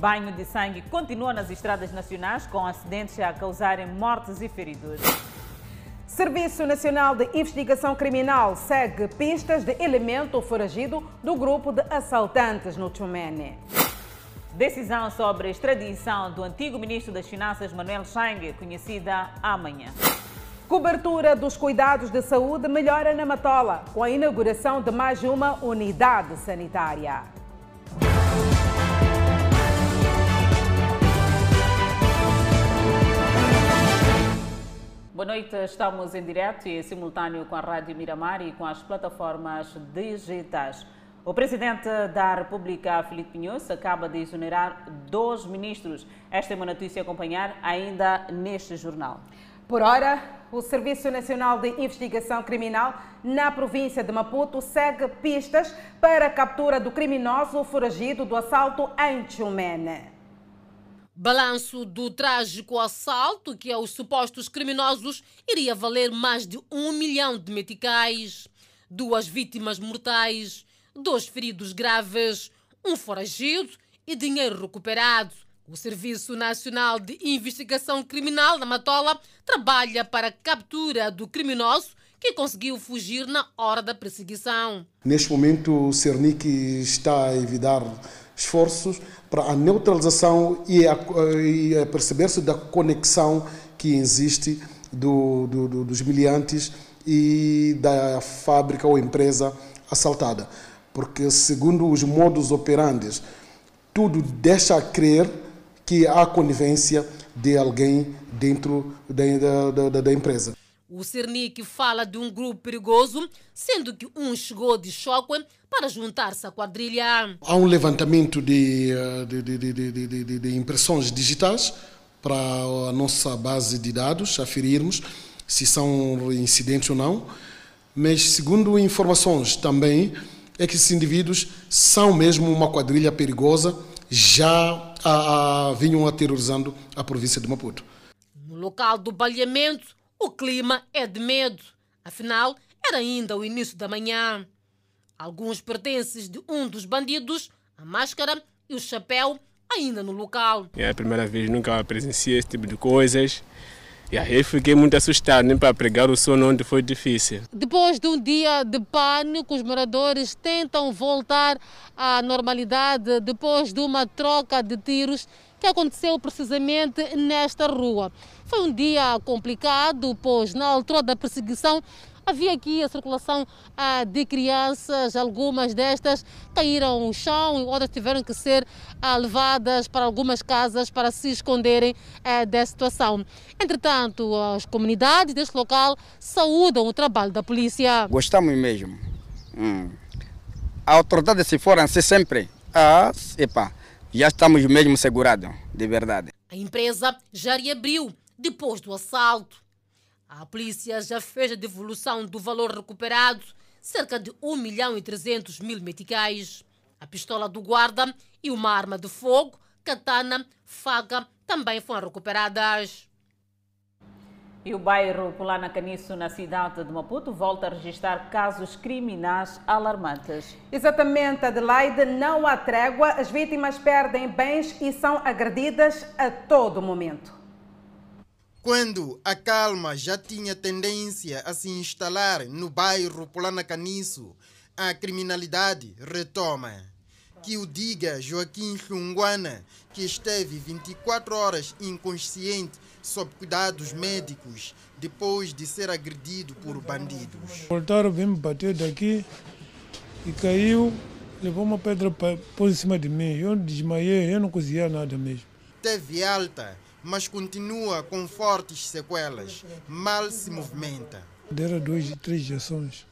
Banho de sangue continua nas estradas nacionais, com acidentes a causarem mortes e feridos. Serviço Nacional de Investigação Criminal segue pistas de elemento foragido do grupo de assaltantes no Tchumene. Decisão sobre a extradição do antigo ministro das Finanças Manuel Chang, conhecida amanhã. Cobertura dos cuidados de saúde melhora na Matola, com a inauguração de mais uma unidade sanitária. Boa noite, estamos em direto e simultâneo com a Rádio Miramar e com as plataformas digitais. O presidente da República, Filipe Pinhos, acaba de exonerar dois ministros. Esta é uma notícia a acompanhar ainda neste jornal. Por hora, o Serviço Nacional de Investigação Criminal na província de Maputo segue pistas para a captura do criminoso foragido do assalto em Chumene. Balanço do trágico assalto que aos supostos criminosos iria valer mais de um milhão de meticais. Duas vítimas mortais, dois feridos graves, um foragido e dinheiro recuperado. O Serviço Nacional de Investigação Criminal da Matola trabalha para a captura do criminoso que conseguiu fugir na hora da perseguição. Neste momento, o Cernic está a evitar esforços para a neutralização e a, e a perceber-se da conexão que existe do, do, do, dos miliantes e da fábrica ou empresa assaltada. Porque, segundo os modos operantes, tudo deixa crer que há conivência de alguém dentro da, da, da, da empresa. O Cernic fala de um grupo perigoso, sendo que um chegou de choque para juntar-se à quadrilha. Há um levantamento de, de, de, de, de impressões digitais para a nossa base de dados, aferirmos se são incidentes ou não, mas segundo informações também é que esses indivíduos são mesmo uma quadrilha perigosa, já a, a, vinham aterrorizando a província de Maputo. No local do baleamento, o clima é de medo. Afinal, era ainda o início da manhã. Alguns pertences de um dos bandidos, a máscara e o chapéu, ainda no local. É a primeira vez, nunca presenciei esse tipo de coisas. E aí fiquei muito assustado, nem para pregar o sono onde foi difícil. Depois de um dia de pânico, os moradores tentam voltar à normalidade depois de uma troca de tiros que aconteceu precisamente nesta rua. Foi um dia complicado, pois na altura da perseguição havia aqui a circulação ah, de crianças, algumas destas caíram no chão e outras tiveram que ser ah, levadas para algumas casas para se esconderem ah, da situação. Entretanto, as comunidades deste local saúdam o trabalho da polícia. Gostamos mesmo. Hum. A autoridade se for assim sempre, ah, epa, já estamos mesmo segurados, de verdade. A empresa já reabriu depois do assalto. A polícia já fez a devolução do valor recuperado, cerca de 1 milhão e 300 mil meticais. A pistola do guarda e uma arma de fogo, katana, faca, também foram recuperadas. E o bairro Pulana Caniço, na cidade de Maputo, volta a registrar casos criminais alarmantes. Exatamente, Adelaide, não há trégua, as vítimas perdem bens e são agredidas a todo momento. Quando a calma já tinha tendência a se instalar no bairro Polana Caniço, a criminalidade retoma. Que o diga Joaquim Xunguana, que esteve 24 horas inconsciente sob cuidados médicos depois de ser agredido por bandidos. Voltaram, vim me bater daqui e caiu, levou uma pedra por cima de mim. Eu desmaiei, eu não conseguia nada mesmo. Teve alta mas continua com fortes sequelas. Mal se movimenta. Deram duas, três injeções.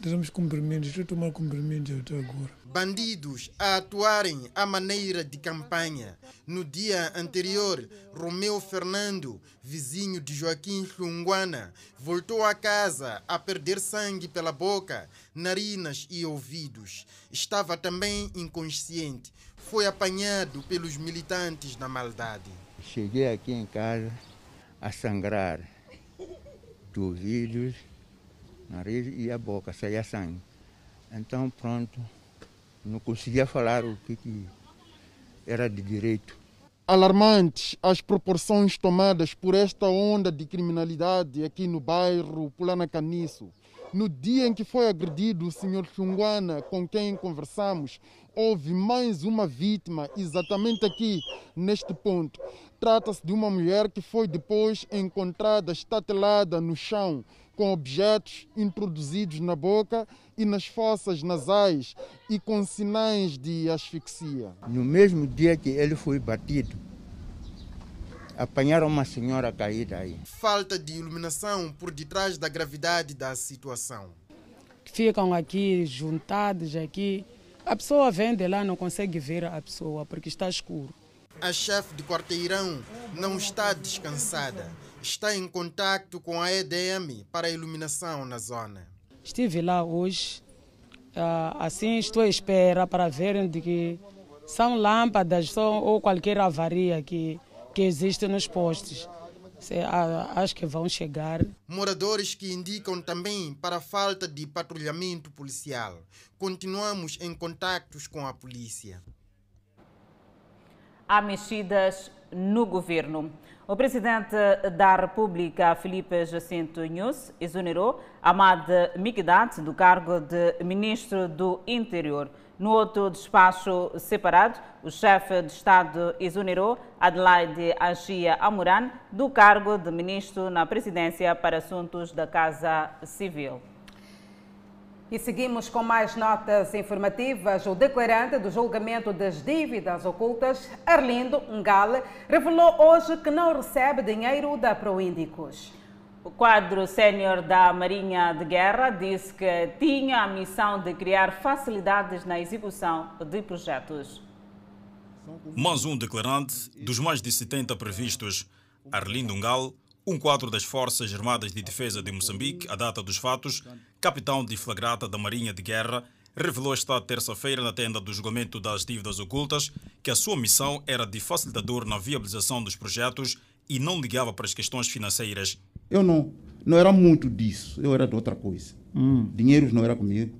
Demos comprimidos, estou a tomar comprimidos até agora. Bandidos a atuarem à maneira de campanha. No dia anterior, Romeu Fernando, vizinho de Joaquim Xunguana, voltou a casa a perder sangue pela boca, narinas e ouvidos. Estava também inconsciente. Foi apanhado pelos militantes na maldade. Cheguei aqui em casa a sangrar dos ouvidos, nariz e a boca, saía sangue. Então, pronto, não conseguia falar o que, que era de direito. Alarmantes as proporções tomadas por esta onda de criminalidade aqui no bairro Pulana Caniço. No dia em que foi agredido o senhor Chunguana, com quem conversamos, houve mais uma vítima exatamente aqui, neste ponto. Trata-se de uma mulher que foi depois encontrada estatelada no chão, com objetos introduzidos na boca e nas fossas nasais e com sinais de asfixia. No mesmo dia que ele foi batido, apanharam uma senhora caída aí. Falta de iluminação por detrás da gravidade da situação. Ficam aqui juntados aqui. A pessoa vem de lá não consegue ver a pessoa porque está escuro. A chefe de quarteirão não está descansada. Está em contato com a EDM para a iluminação na zona. Estive lá hoje. Assim estou à espera para verem de que são lâmpadas ou qualquer avaria que, que existe nos postes. Acho que vão chegar. Moradores que indicam também para a falta de patrulhamento policial. Continuamos em contactos com a polícia há mexidas no governo. O presidente da República, Felipe Jacinto Nunes, exonerou Ahmad Mikdad do cargo de ministro do Interior. No outro despacho separado, o chefe de Estado exonerou Adelaide Achia Amuran do cargo de ministro na presidência para assuntos da Casa Civil. E seguimos com mais notas informativas. O declarante do julgamento das dívidas ocultas, Arlindo Ngale, revelou hoje que não recebe dinheiro da Proíndicos. O quadro sénior da Marinha de Guerra disse que tinha a missão de criar facilidades na execução de projetos. Mais um declarante dos mais de 70 previstos, Arlindo Ngale, um quadro das Forças Armadas de Defesa de Moçambique, a data dos fatos, capitão de flagrata da Marinha de Guerra, revelou esta terça-feira na tenda do julgamento das dívidas ocultas que a sua missão era de facilitador na viabilização dos projetos e não ligava para as questões financeiras. Eu não, não era muito disso, eu era de outra coisa. Hum. Dinheiros não era comigo.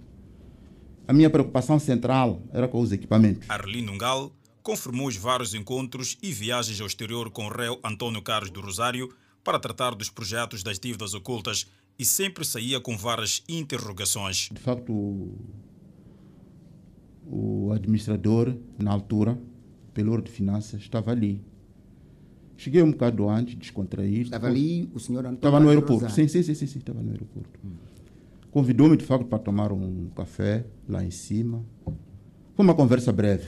A minha preocupação central era com os equipamentos. Arlindo Ngal confirmou os vários encontros e viagens ao exterior com o réu Antônio Carlos do Rosário para tratar dos projetos das dívidas ocultas e sempre saía com várias interrogações. De facto, o, administrador, na altura, pelo de finanças, estava ali. Cheguei um bocado antes, descontraído. Estava ali o senhor Antônio Estava no aeroporto. Sim, sim, sim, sim, sim, estava no aeroporto. Convidou-me, de facto, para tomar um café lá em cima. Foi uma conversa breve.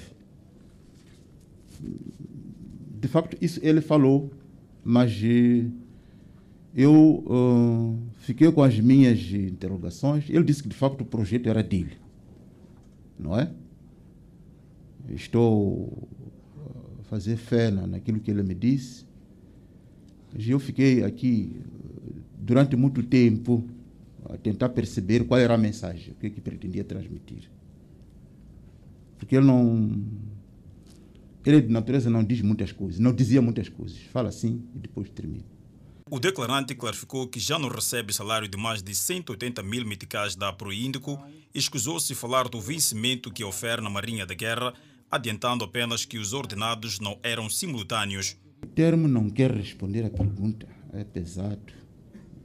De facto, isso ele falou, mas eu uh, fiquei com as minhas interrogações. Ele disse que de facto o projeto era dele, não é? Estou a fazer fé naquilo que ele me disse. Mas eu fiquei aqui durante muito tempo a tentar perceber qual era a mensagem, o que, é que pretendia transmitir. Porque ele não. Ele de natureza não diz muitas coisas, não dizia muitas coisas. Fala assim e depois termina. O declarante clarificou que já não recebe salário de mais de 180 mil meticais da Proíndico e escusou-se falar do vencimento que oferece na Marinha da Guerra, adiantando apenas que os ordenados não eram simultâneos. O termo não quer responder à pergunta. É pesado.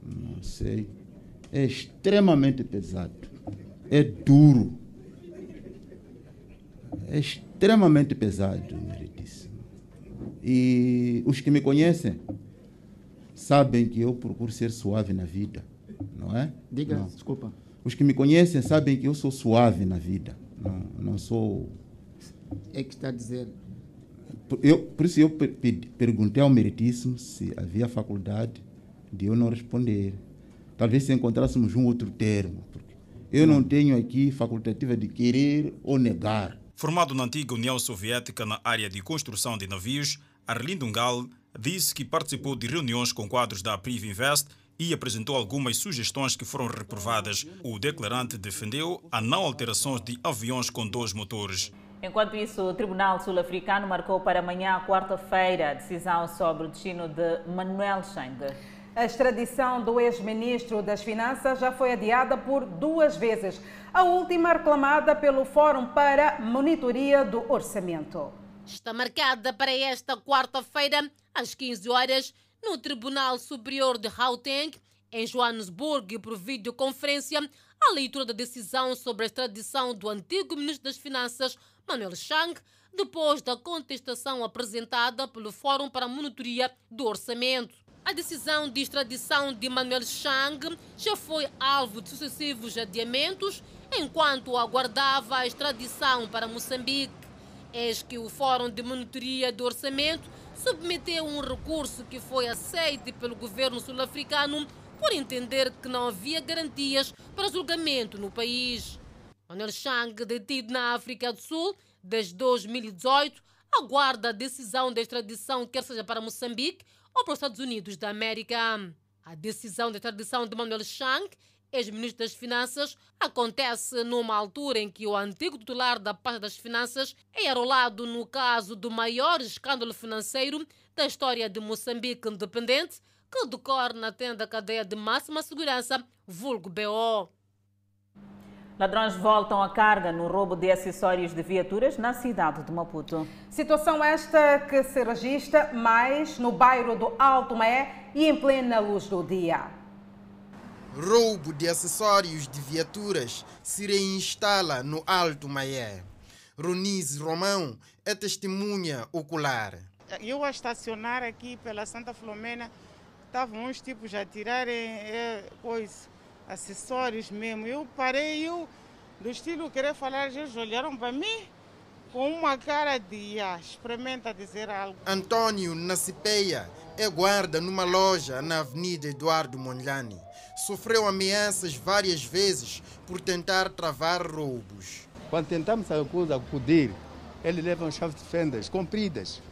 Não sei. É extremamente pesado. É duro. É extremamente pesado, meritíssimo. E os que me conhecem sabem que eu procuro ser suave na vida, não é? Diga, não. desculpa. Os que me conhecem sabem que eu sou suave na vida, não, não sou. É que está a dizer. Eu, por isso eu perguntei ao Meritíssimo se havia faculdade de eu não responder. Talvez se encontrássemos um outro termo, porque eu não tenho aqui facultativa de querer ou negar. Formado na antiga União Soviética na área de construção de navios, Arlindo Ngal disse que participou de reuniões com quadros da Priv Invest e apresentou algumas sugestões que foram reprovadas. O declarante defendeu a não alteração de aviões com dois motores. Enquanto isso, o Tribunal Sul-Africano marcou para amanhã, quarta-feira, a decisão sobre o destino de Manuel Cheng. A extradição do ex-ministro das Finanças já foi adiada por duas vezes, a última reclamada pelo Fórum para Monitoria do Orçamento. Está marcada para esta quarta-feira, às 15 horas, no Tribunal Superior de Gauteng, em Joanesburgo, por videoconferência, a leitura da decisão sobre a extradição do antigo ministro das Finanças, Manuel Chang, depois da contestação apresentada pelo Fórum para a Monitoria do Orçamento. A decisão de extradição de Manuel Chang já foi alvo de sucessivos adiamentos enquanto aguardava a extradição para Moçambique. Eis que o Fórum de Monitoria do Orçamento submeteu um recurso que foi aceito pelo governo sul-africano por entender que não havia garantias para julgamento no país. Manuel Chang, detido na África do Sul desde 2018, aguarda a decisão de extradição, quer seja para Moçambique ou para os Estados Unidos da América. A decisão de extradição de Manuel Chang ex-ministro das Finanças, acontece numa altura em que o antigo titular da pasta das Finanças é arrolado no caso do maior escândalo financeiro da história de Moçambique independente, que decorre na tenda cadeia de máxima segurança, vulgo BO. Ladrões voltam à carga no roubo de acessórios de viaturas na cidade de Maputo. Situação esta que se registra mais no bairro do Alto Maé e em plena luz do dia. Roubo de acessórios de viaturas se reinstala no Alto Maé. Ronise Romão é testemunha ocular. Eu a estacionar aqui pela Santa Filomena, estavam uns tipos a tirarem é, coisa, acessórios mesmo. Eu parei, eu, do estilo querer falar, eles olharam para mim com uma cara de ah, experimenta dizer algo. Antônio Nacipeia é guarda numa loja na Avenida Eduardo Mondlane sofreu ameaças várias vezes por tentar travar roubos. Quando tentamos a coisa acudir, eles levam chaves de fendas compridas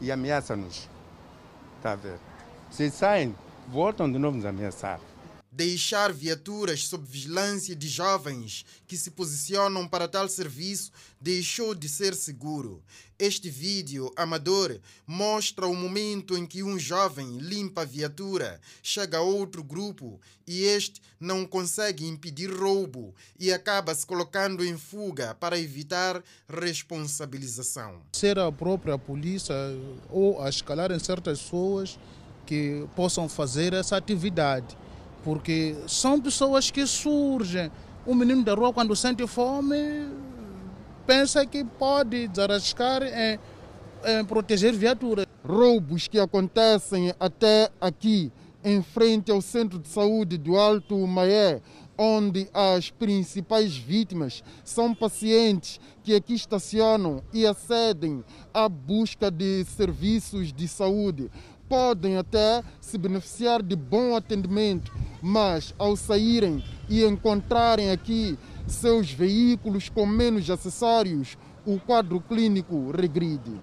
e ameaçam-nos. Está a ver? Se saem, voltam de novo nos ameaçar deixar viaturas sob vigilância de jovens que se posicionam para tal serviço deixou de ser seguro. Este vídeo amador mostra o momento em que um jovem limpa a viatura, chega a outro grupo e este não consegue impedir roubo e acaba se colocando em fuga para evitar responsabilização. Ser a própria polícia ou a escalar em certas pessoas que possam fazer essa atividade porque são pessoas que surgem. O menino da rua, quando sente fome, pensa que pode desarrascar em, em proteger viaturas. Roubos que acontecem até aqui, em frente ao centro de saúde do Alto Maé, onde as principais vítimas são pacientes que aqui estacionam e acedem à busca de serviços de saúde podem até se beneficiar de bom atendimento, mas ao saírem e encontrarem aqui seus veículos com menos acessórios, o quadro clínico regride.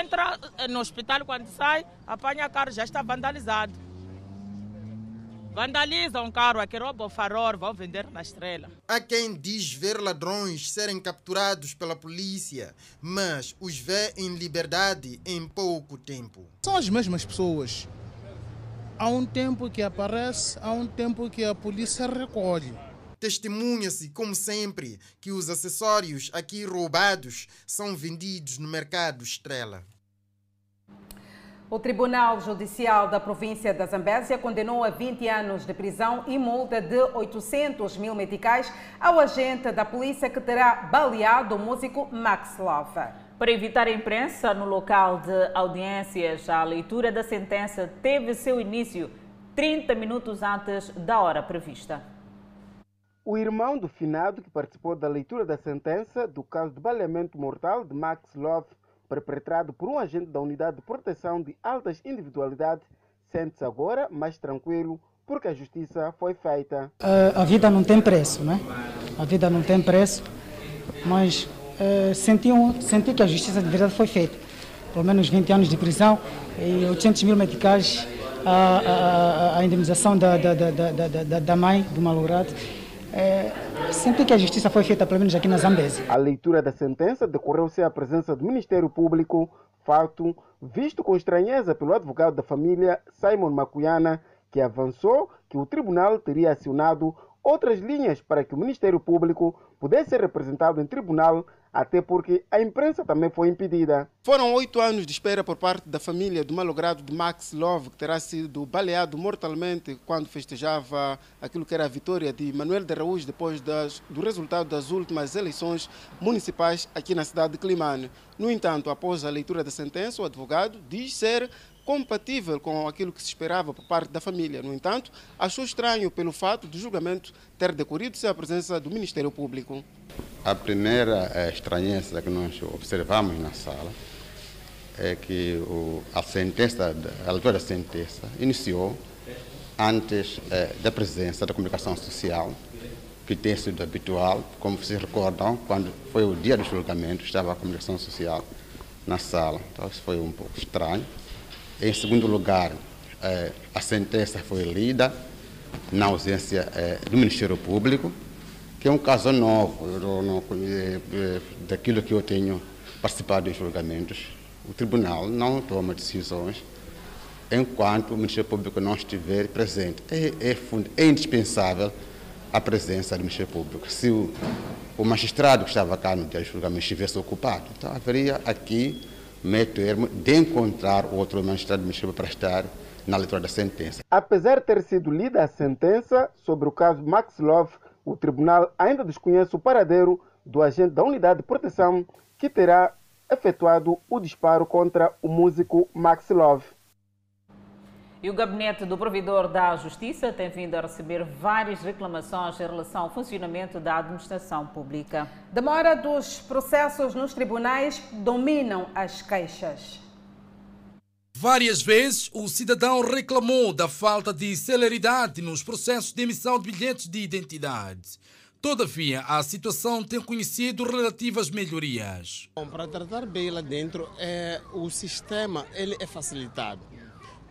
Entra no hospital, quando sai, apanha carro, já está vandalizado. Vandalizam o carro, aqui rouba o farol, vão vender na estrela. Há quem diz ver ladrões serem capturados pela polícia, mas os vê em liberdade em pouco tempo. São as mesmas pessoas. Há um tempo que aparece, há um tempo que a polícia recolhe. Testemunha-se, como sempre, que os acessórios aqui roubados são vendidos no mercado Estrela. O Tribunal Judicial da província da Zambésia condenou a 20 anos de prisão e multa de 800 mil meticais ao agente da polícia que terá baleado o músico Max Love. Para evitar a imprensa no local de audiências, a leitura da sentença teve seu início 30 minutos antes da hora prevista. O irmão do finado que participou da leitura da sentença do caso de baleamento mortal de Max Love perpetrado por um agente da Unidade de Proteção de Altas Individualidades, sente-se agora mais tranquilo porque a justiça foi feita. a vida não tem preço, né? A vida não tem preço, mas uh, senti, senti que a justiça de verdade foi feita. Pelo menos 20 anos de prisão e 800 mil medicais, a, a, a da, da, da, da, da mãe do malogrado. É, que a justiça foi feita, pelo menos aqui na Zambésia. A leitura da sentença decorreu sem a presença do Ministério Público, fato visto com estranheza pelo advogado da família, Simon Macuyana, que avançou que o tribunal teria acionado outras linhas para que o Ministério Público pudesse ser representado em tribunal até porque a imprensa também foi impedida. Foram oito anos de espera por parte da família do malogrado de Max Love, que terá sido baleado mortalmente quando festejava aquilo que era a vitória de Manuel de Araújo depois das, do resultado das últimas eleições municipais aqui na cidade de Climane. No entanto, após a leitura da sentença, o advogado diz ser compatível com aquilo que se esperava por parte da família. No entanto, achou estranho pelo fato do julgamento ter decorrido sem a presença do Ministério Público. A primeira eh, estranheza que nós observamos na sala é que a sentença, a leitura da sentença iniciou antes eh, da presença da comunicação social, que tem sido habitual, como vocês recordam, quando foi o dia do julgamento, estava a comunicação social na sala. Então isso foi um pouco estranho. Em segundo lugar, eh, a sentença foi lida na ausência eh, do Ministério Público, que é um caso novo eu não, eh, daquilo que eu tenho participado em julgamentos. O tribunal não toma decisões enquanto o Ministério Público não estiver presente. É, é, é indispensável a presença do Ministério Público. Se o, o magistrado que estava cá no dia do julgamento estivesse ocupado, então haveria aqui meio termo de encontrar outro magistrado administrativo para estar na leitura da sentença. Apesar de ter sido lida a sentença sobre o caso Max Love, o tribunal ainda desconhece o paradeiro do agente da unidade de proteção que terá efetuado o disparo contra o músico Max Love. E o gabinete do provedor da Justiça tem vindo a receber várias reclamações em relação ao funcionamento da administração pública. Demora dos processos nos tribunais dominam as queixas. Várias vezes o cidadão reclamou da falta de celeridade nos processos de emissão de bilhetes de identidade. Todavia, a situação tem conhecido relativas melhorias. Bom, para tratar bem lá dentro, é, o sistema ele é facilitado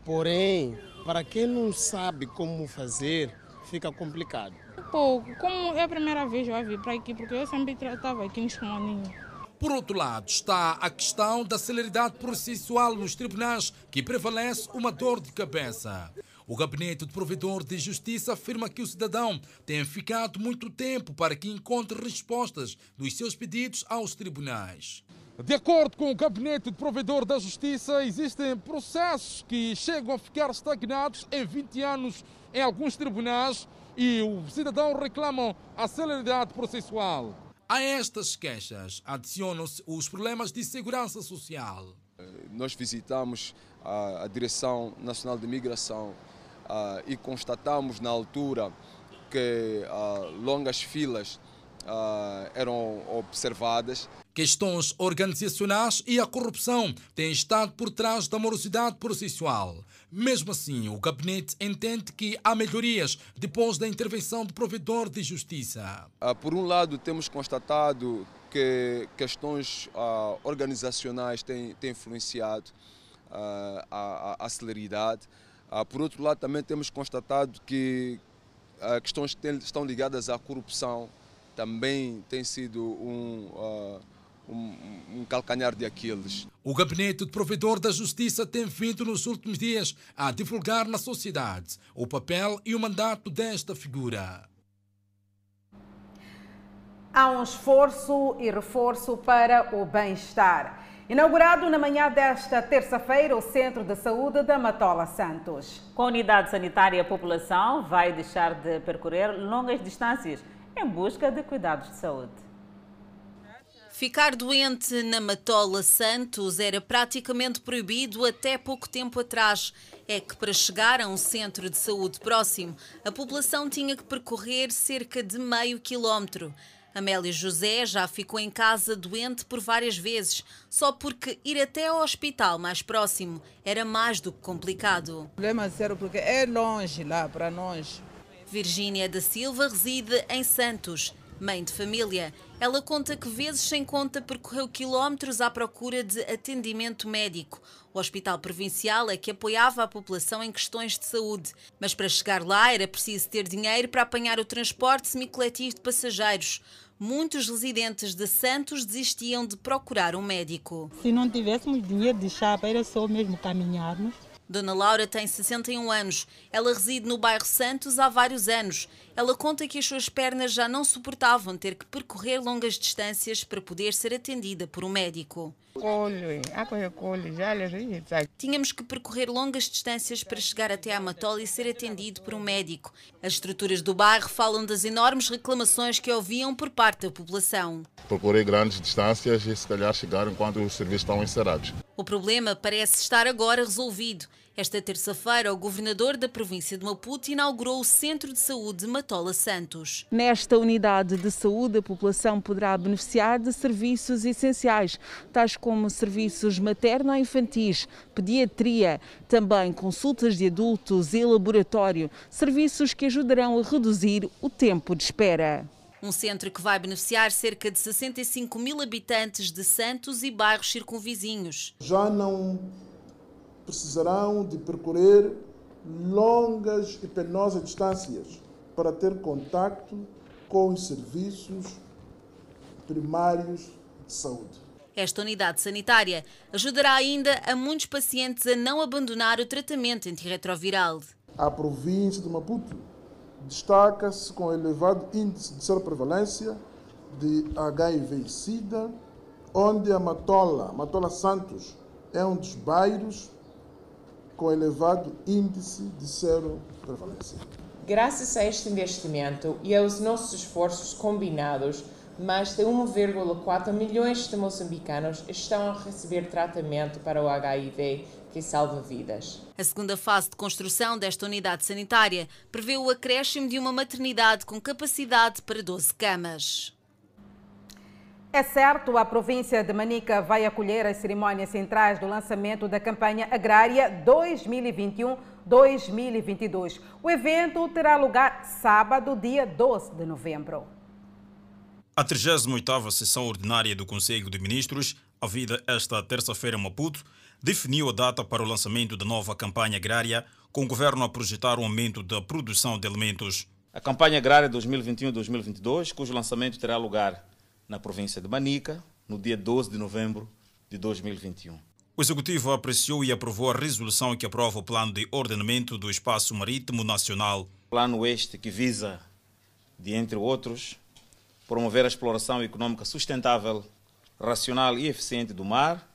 Porém, para quem não sabe como fazer, fica complicado. Pouco. Como é a primeira vez que eu vim para aqui, porque eu sempre tratava aqui em Escomaninho. Por outro lado, está a questão da celeridade processual nos tribunais, que prevalece uma dor de cabeça. O Gabinete de Provedor de Justiça afirma que o cidadão tem ficado muito tempo para que encontre respostas dos seus pedidos aos tribunais. De acordo com o Gabinete de Provedor da Justiça, existem processos que chegam a ficar estagnados em 20 anos em alguns tribunais e o cidadão reclamam a celeridade processual. A estas queixas adicionam-se os problemas de segurança social. Nós visitamos a, a Direção Nacional de Migração uh, e constatamos na altura que uh, longas filas uh, eram observadas. Questões organizacionais e a corrupção têm estado por trás da morosidade processual. Mesmo assim, o gabinete entende que há melhorias depois da intervenção do provedor de justiça. Uh, por um lado, temos constatado que questões uh, organizacionais têm, têm influenciado a, a, a celeridade. por outro lado, também temos constatado que questões que estão ligadas à corrupção também tem sido um, uh, um, um, calcanhar de Aquiles. O Gabinete de Provedor da Justiça tem vindo nos últimos dias a divulgar na sociedade o papel e o mandato desta figura. Há um esforço e reforço para o bem-estar. Inaugurado na manhã desta terça-feira o Centro de Saúde da Matola Santos. Com a unidade sanitária, a população vai deixar de percorrer longas distâncias em busca de cuidados de saúde. Ficar doente na Matola Santos era praticamente proibido até pouco tempo atrás. É que para chegar a um centro de saúde próximo, a população tinha que percorrer cerca de meio quilómetro. Amélia José já ficou em casa doente por várias vezes, só porque ir até ao hospital mais próximo era mais do que complicado. O problema é sério porque é longe lá para nós. Virgínia da Silva reside em Santos. Mãe de família, ela conta que vezes sem conta percorreu quilómetros à procura de atendimento médico. O Hospital Provincial é que apoiava a população em questões de saúde, mas para chegar lá era preciso ter dinheiro para apanhar o transporte semicoletivo de passageiros. Muitos residentes de Santos desistiam de procurar um médico. Se não tivéssemos dinheiro de chapa, era só mesmo caminharmos Dona Laura tem 61 anos. Ela reside no bairro Santos há vários anos. Ela conta que as suas pernas já não suportavam ter que percorrer longas distâncias para poder ser atendida por um médico. Tínhamos que percorrer longas distâncias para chegar até a Matola e ser atendido por um médico. As estruturas do bairro falam das enormes reclamações que ouviam por parte da população. Procurei grandes distâncias e se calhar chegaram enquanto os serviços estão encerrados. O problema parece estar agora resolvido. Esta terça-feira, o governador da província de Maputo inaugurou o Centro de Saúde Matola Santos. Nesta unidade de saúde, a população poderá beneficiar de serviços essenciais, tais como serviços materno-infantis, pediatria, também consultas de adultos e laboratório, serviços que ajudarão a reduzir o tempo de espera. Um centro que vai beneficiar cerca de 65 mil habitantes de Santos e bairros circunvizinhos. Já não precisarão de percorrer longas e penosas distâncias para ter contacto com os serviços primários de saúde. Esta unidade sanitária ajudará ainda a muitos pacientes a não abandonar o tratamento antirretroviral. A província de Maputo destaca-se com elevado índice de sobreprevalência de HIV e SIDA, onde a Matola, Matola Santos, é um dos bairros com elevado índice de seroprevalência. Graças a este investimento e aos nossos esforços combinados, mais de 1,4 milhões de moçambicanos estão a receber tratamento para o HIV que salva vidas. A segunda fase de construção desta unidade sanitária prevê o acréscimo de uma maternidade com capacidade para 12 camas. É certo, a província de Manica vai acolher as cerimônias centrais do lançamento da campanha agrária 2021-2022. O evento terá lugar sábado, dia 12 de novembro. A 38ª sessão ordinária do Conselho de Ministros, a vida esta terça-feira em Maputo, definiu a data para o lançamento da nova campanha agrária, com o governo a projetar um aumento da produção de alimentos. A campanha agrária 2021-2022, cujo lançamento terá lugar na província de Manica, no dia 12 de novembro de 2021. O Executivo apreciou e aprovou a resolução que aprova o Plano de Ordenamento do Espaço Marítimo Nacional. Plano este que visa, de entre outros, promover a exploração econômica sustentável, racional e eficiente do mar,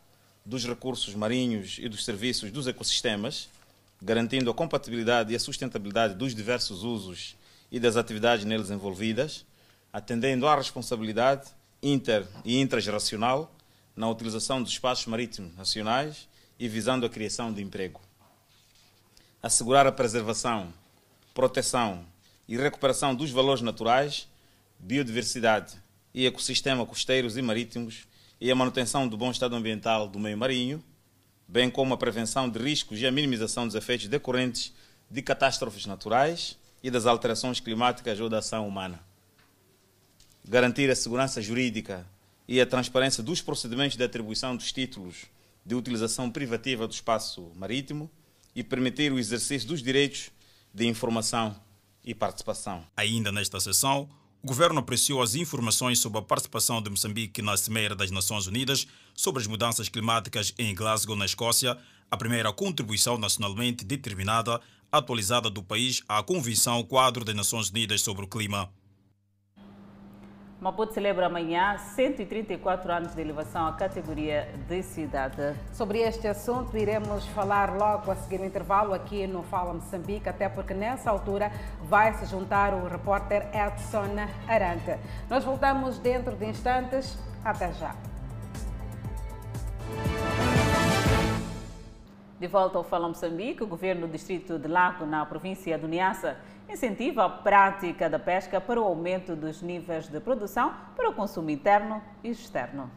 dos recursos marinhos e dos serviços dos ecossistemas, garantindo a compatibilidade e a sustentabilidade dos diversos usos e das atividades neles envolvidas, atendendo à responsabilidade inter e intrageracional na utilização dos espaços marítimos nacionais e visando a criação de emprego. Assegurar a preservação, proteção e recuperação dos valores naturais, biodiversidade e ecossistema costeiros e marítimos e a manutenção do bom estado ambiental do meio marinho, bem como a prevenção de riscos e a minimização dos efeitos decorrentes de catástrofes naturais e das alterações climáticas ou da ação humana. Garantir a segurança jurídica e a transparência dos procedimentos de atribuição dos títulos de utilização privativa do espaço marítimo e permitir o exercício dos direitos de informação e participação. Ainda nesta sessão, o governo apreciou as informações sobre a participação de Moçambique na Cimeira das Nações Unidas sobre as mudanças climáticas em Glasgow, na Escócia, a primeira contribuição nacionalmente determinada atualizada do país à Convenção Quadro das Nações Unidas sobre o Clima. Maputo celebra amanhã 134 anos de elevação à categoria de cidade. Sobre este assunto iremos falar logo a seguir o intervalo aqui no Fala Moçambique, até porque nessa altura vai se juntar o repórter Edson Arante. Nós voltamos dentro de instantes. Até já. De volta ao Fala Moçambique, o governo do distrito de Lago, na província do Niassa, incentiva a prática da pesca para o aumento dos níveis de produção para o consumo interno e externo.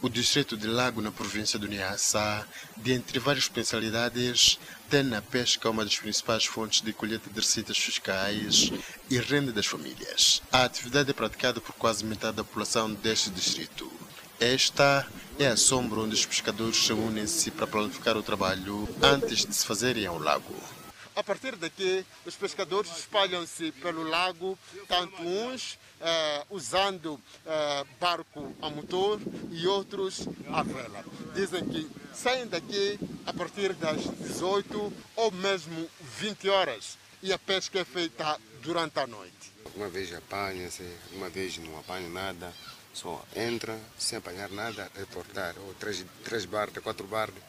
O distrito de Lago, na província do Niassa, dentre várias especialidades, tem a pesca uma das principais fontes de colheita de receitas fiscais e renda das famílias. A atividade é praticada por quase metade da população deste distrito. Esta é a sombra onde os pescadores se unem-se para planificar o trabalho antes de se fazerem ao lago. A partir daqui, os pescadores espalham-se pelo lago, tanto uns eh, usando eh, barco a motor e outros a vela. Dizem que saem daqui a partir das 18 ou mesmo 20 horas e a pesca é feita durante a noite. Uma vez apanha-se, uma vez não apanha nada, só entra sem apanhar nada, reportar, ou três, três quatro bardas.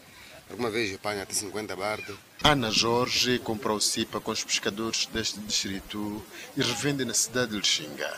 Alguma vez apanha até 50 bardas. Ana Jorge comprou cipa com os pescadores deste distrito e revende na cidade de Lixinga.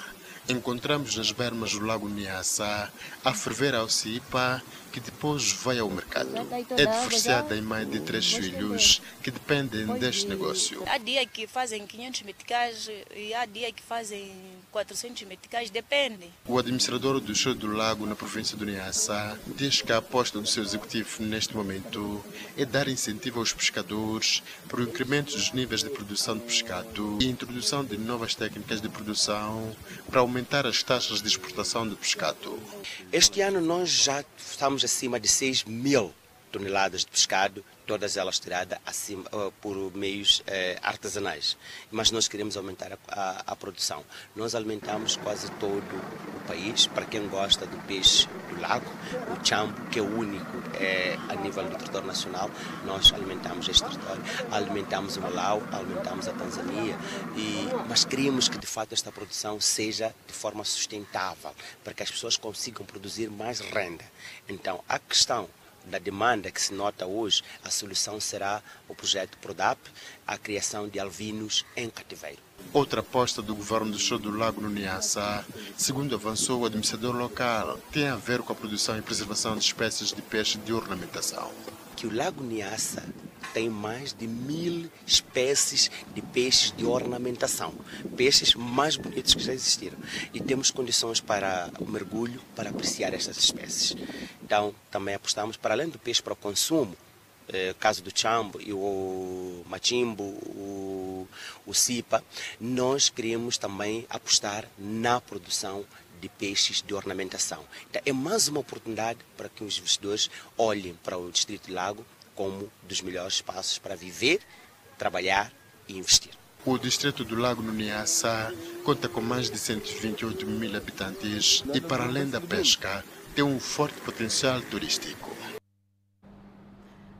Encontramos nas bermas do Lago Niassa a ferver a cipa que depois vai ao mercado. É divorciada e mãe de três filhos que dependem deste negócio. Há dia que fazem 500 meticais e há dia que fazem 400 meticais, depende. O administrador do show do lago na província do Niassa diz que a aposta do seu executivo neste momento é dar incentivo aos pescadores para o incremento dos níveis de produção de pescado e introdução de novas técnicas de produção para aumentar as taxas de exportação de pescado. Este ano nós já estamos acima de 6 mil toneladas de pescado, todas elas tiradas acima, por meios eh, artesanais. Mas nós queremos aumentar a, a, a, produção. Nós alimentamos quase todo o país. Para quem gosta do peixe do lago, o chambo, que é o único eh, a nível do território nacional, nós alimentamos este território. Alimentamos o Malau, alimentamos a Tanzânia, e, mas queremos que de fato esta produção seja de forma sustentável, para que as pessoas consigam produzir mais renda. Então, a questão da demanda que se nota hoje, a solução será o projeto PRODAP, a criação de alvinos em cativeiro. Outra aposta do governo do Show do Lago no Niassa, segundo avançou o administrador local, tem a ver com a produção e preservação de espécies de peixe de ornamentação. Que o Lago Niassa tem mais de mil espécies de peixes de ornamentação, peixes mais bonitos que já existiram. E temos condições para o mergulho, para apreciar estas espécies. Então, também apostamos, para além do peixe para o consumo, eh, caso do chambo e o machimbo, o, o cipa, nós queremos também apostar na produção de peixes de ornamentação. Então, é mais uma oportunidade para que os investidores olhem para o Distrito Lago como dos melhores espaços para viver, trabalhar e investir. O distrito do Lago no Niassa conta com mais de 128 mil habitantes e, para além da pesca, tem um forte potencial turístico.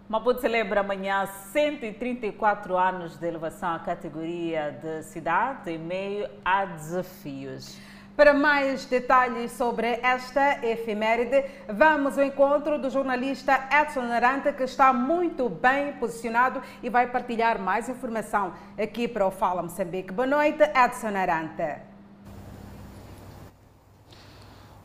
Maputo celebra amanhã 134 anos de elevação à categoria de cidade em meio a desafios. Para mais detalhes sobre esta efeméride, vamos ao encontro do jornalista Edson Aranta, que está muito bem posicionado e vai partilhar mais informação aqui para o Fala Moçambique. Boa noite, Edson Aranta.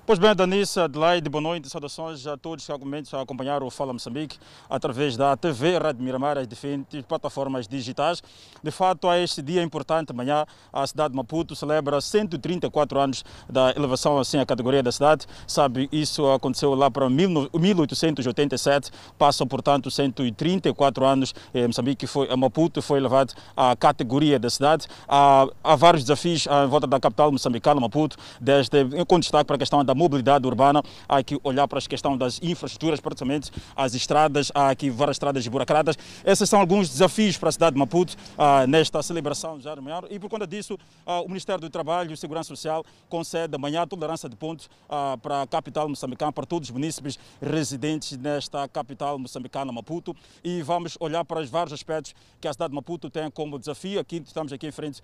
Pois bem, Danissa, Adelaide, boa noite, saudações a todos que comentam a acompanhar o Fala Moçambique através da TV, Rádio Miramar, as diferentes plataformas digitais. De fato, a este dia importante, amanhã, a cidade de Maputo celebra 134 anos da elevação assim à categoria da cidade. Sabe, isso aconteceu lá para 1887, passam, portanto, 134 anos. Eh, Moçambique foi, a Maputo foi elevado à categoria da cidade. Há, há vários desafios em volta da capital moçambicana, Maputo, desde, com destaque para a questão da mobilidade urbana, há que olhar para a questão das infraestruturas, praticamente as estradas, há aqui várias estradas buracradas. Esses são alguns desafios para a cidade de Maputo ah, nesta celebração já amanhã. E por conta disso, ah, o Ministério do Trabalho e Segurança Social concede amanhã tolerância de pontos ah, para a capital moçambicana, para todos os munícipes residentes nesta capital moçambicana, Maputo. E vamos olhar para os vários aspectos que a cidade de Maputo tem como desafio. Aqui estamos aqui em frente,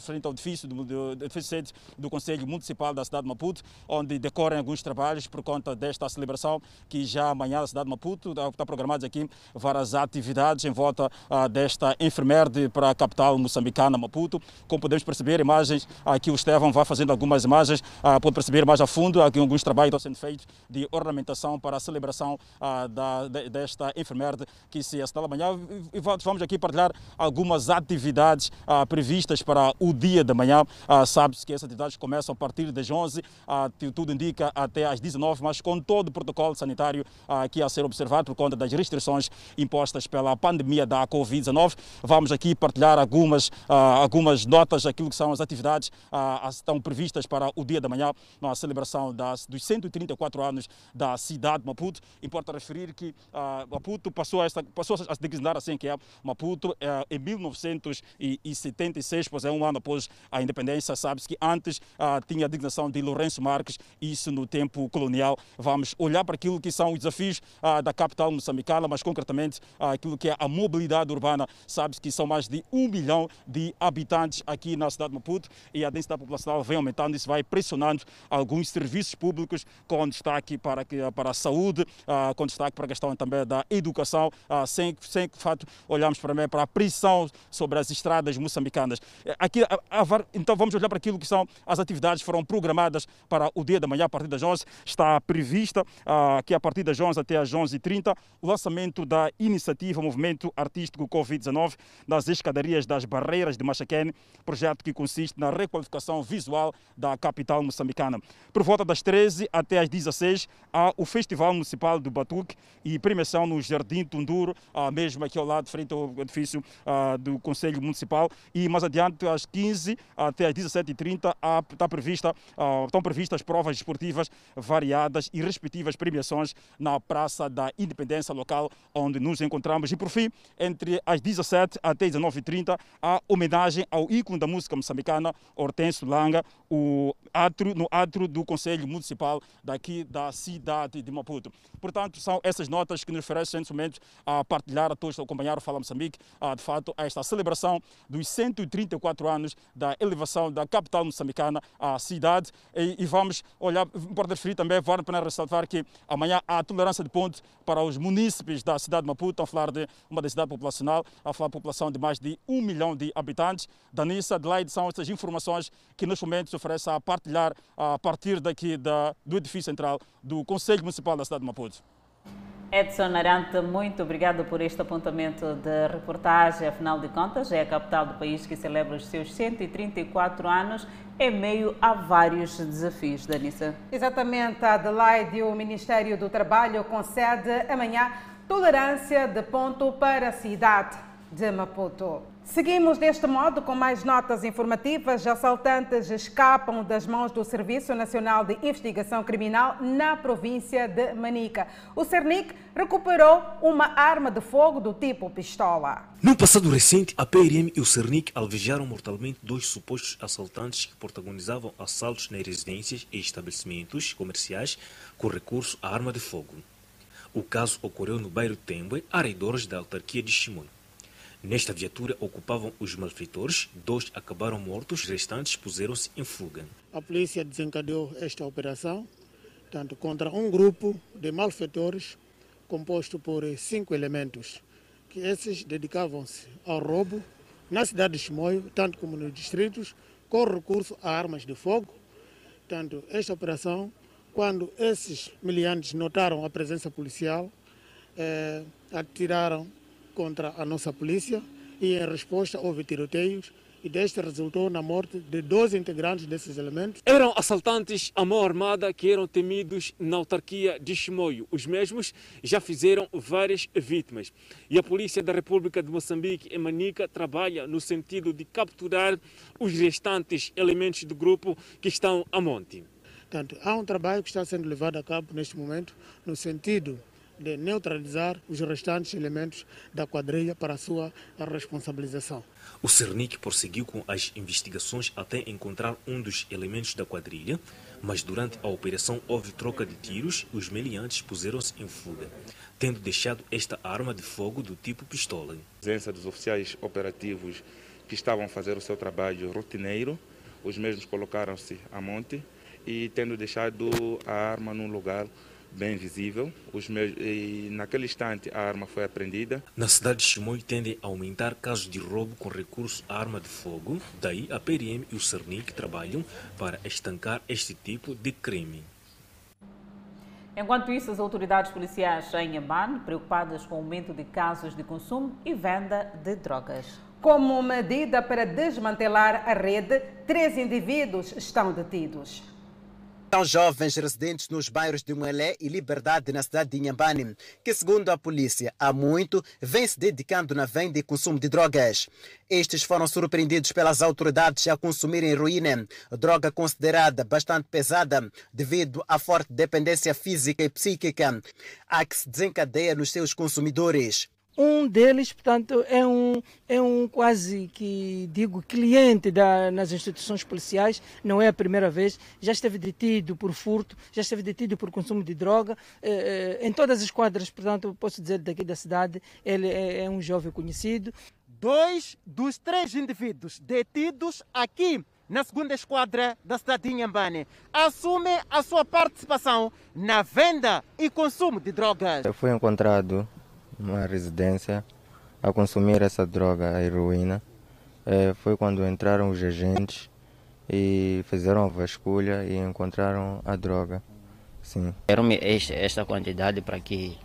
frente ao edifício do, do, do, do Conselho Municipal da cidade de Maputo, onde decorrem alguns trabalhos por conta desta celebração, que já amanhã a cidade de Maputo está programadas aqui várias atividades em volta uh, desta enfermeira para a capital moçambicana, Maputo. Como podemos perceber, imagens, aqui o Estevão vai fazendo algumas imagens, uh, pode perceber mais a fundo, aqui alguns trabalhos estão sendo feitos de ornamentação para a celebração de, desta enfermeira que se assinala amanhã. E vamos aqui partilhar algumas atividades previstas para o dia de amanhã. Sabe-se que essas atividades começam a partir das 11 uh, tudo indica, até às 19, mas com todo o protocolo sanitário aqui a ser observado por conta das restrições impostas pela pandemia da Covid-19. Vamos aqui partilhar algumas, algumas notas daquilo que são as atividades que estão previstas para o dia da manhã, na celebração das, dos 134 anos da cidade de Maputo. Importa referir que Maputo passou a, esta, passou a se designar assim que é Maputo é, em 1976, pois é um ano após a independência. Sabe-se que antes tinha a designação de Lourenço Marques, isso no tempo colonial. Vamos olhar para aquilo que são os desafios da capital moçambicana, mas concretamente aquilo que é a mobilidade urbana. Sabe-se que são mais de um milhão de habitantes aqui na cidade de Maputo e a densidade populacional vem aumentando. Isso vai pressionando alguns serviços públicos com destaque para, para a saúde, com destaque para a questão também da educação, sem, sem de fato olharmos para, para a pressão sobre as estradas moçambicanas. Aqui, então vamos olhar para aquilo que são as atividades que foram programadas para o dia da manhã, a partir das 11. Está prevista que a partir das 11 até às 11h30 o lançamento da iniciativa Movimento Artístico Covid-19 nas escadarias das Barreiras de Machaquene, projeto que consiste na requalificação visual da capital moçambicana. Por volta das 13 até às 16 há o Festival Municipal do Batuque e premiação no Jardim Tunduro, mesmo aqui ao lado, frente ao edifício do Conselho Municipal. E mais adiante, às 15 até às 17h30, está prevista, estão previstas provas esportivas variadas e respectivas premiações na Praça da Independência local, onde nos encontramos. E por fim, entre as 17 até 19h30, há homenagem ao ícone da música moçambicana, Hortêncio Langa, o atro, no atro do Conselho Municipal daqui da cidade de Maputo. Portanto, são essas notas que nos oferecem momento a partilhar a todos, a acompanhar o Fala Moçambique, a, de fato, a esta celebração dos 134 anos da elevação da capital moçambicana à cidade. E, e vamos olhar, importa referir também, vale a pena ressaltar que amanhã há tolerância de ponto para os munícipes da cidade de Maputo, a falar de uma densidade populacional, a falar de população de mais de um milhão de habitantes. Danissa, Adelaide, são essas informações que neste momento oferece a partilhar a partir daqui da, do edifício central do Conselho Municipal da cidade de Maputo. Edson Arante, muito obrigado por este apontamento de reportagem. Afinal de contas, é a capital do país que celebra os seus 134 anos em meio a vários desafios. Danissa. Exatamente, Adelaide, o Ministério do Trabalho concede amanhã tolerância de ponto para a cidade de Maputo. Seguimos deste modo com mais notas informativas. Assaltantes escapam das mãos do Serviço Nacional de Investigação Criminal na província de Manica. O Cernic recuperou uma arma de fogo do tipo pistola. No passado recente, a PRM e o Cernic alvejaram mortalmente dois supostos assaltantes que protagonizavam assaltos nas residências e estabelecimentos comerciais com recurso à arma de fogo. O caso ocorreu no bairro Tembue, arredores da autarquia de Chimoio. Nesta viatura ocupavam os malfeitores, dois acabaram mortos, os restantes puseram-se em fuga. A polícia desencadeou esta operação tanto contra um grupo de malfeitores composto por cinco elementos, que esses dedicavam-se ao roubo na cidade de Chimoio, tanto como nos distritos, com recurso a armas de fogo. Tanto esta operação, quando esses miliantes notaram a presença policial, eh, atiraram contra a nossa polícia e em resposta houve tiroteios e deste resultou na morte de 12 integrantes desses elementos. Eram assaltantes à mão armada que eram temidos na autarquia de Chimoio. Os mesmos já fizeram várias vítimas. E a Polícia da República de Moçambique, em Manica, trabalha no sentido de capturar os restantes elementos do grupo que estão a monte. Portanto, há um trabalho que está sendo levado a cabo neste momento no sentido de neutralizar os restantes elementos da quadrilha para a sua responsabilização. O Cernic prosseguiu com as investigações até encontrar um dos elementos da quadrilha, mas durante a operação houve troca de tiros e os meliantes puseram-se em fuga, tendo deixado esta arma de fogo do tipo pistola. A presença dos oficiais operativos que estavam a fazer o seu trabalho rotineiro, os mesmos colocaram-se a monte e tendo deixado a arma num lugar bem visível. Os meus, e naquele instante a arma foi apreendida. Na cidade de Chimoio tendem a aumentar casos de roubo com recurso à arma de fogo. Daí a PRM e o Cernic trabalham para estancar este tipo de crime. Enquanto isso, as autoridades policiais em Amman, preocupadas com o aumento de casos de consumo e venda de drogas. Como medida para desmantelar a rede, três indivíduos estão detidos. São jovens residentes nos bairros de Muelé e Liberdade, na cidade de Inhambane, que, segundo a polícia, há muito vêm se dedicando na venda e consumo de drogas. Estes foram surpreendidos pelas autoridades a consumirem heroína, droga considerada bastante pesada devido à forte dependência física e psíquica a que se desencadeia nos seus consumidores. Um deles, portanto, é um, é um quase que digo cliente da, nas instituições policiais, não é a primeira vez, já esteve detido por furto, já esteve detido por consumo de droga, eh, em todas as quadras, portanto, posso dizer daqui da cidade, ele é, é um jovem conhecido. Dois dos três indivíduos detidos aqui na segunda esquadra da cidade de Inhambane assumem a sua participação na venda e consumo de drogas. Fui encontrado numa residência a consumir essa droga, a heroína. É, foi quando entraram os agentes e fizeram a vasculha e encontraram a droga. Sim. Quero-me esta quantidade para que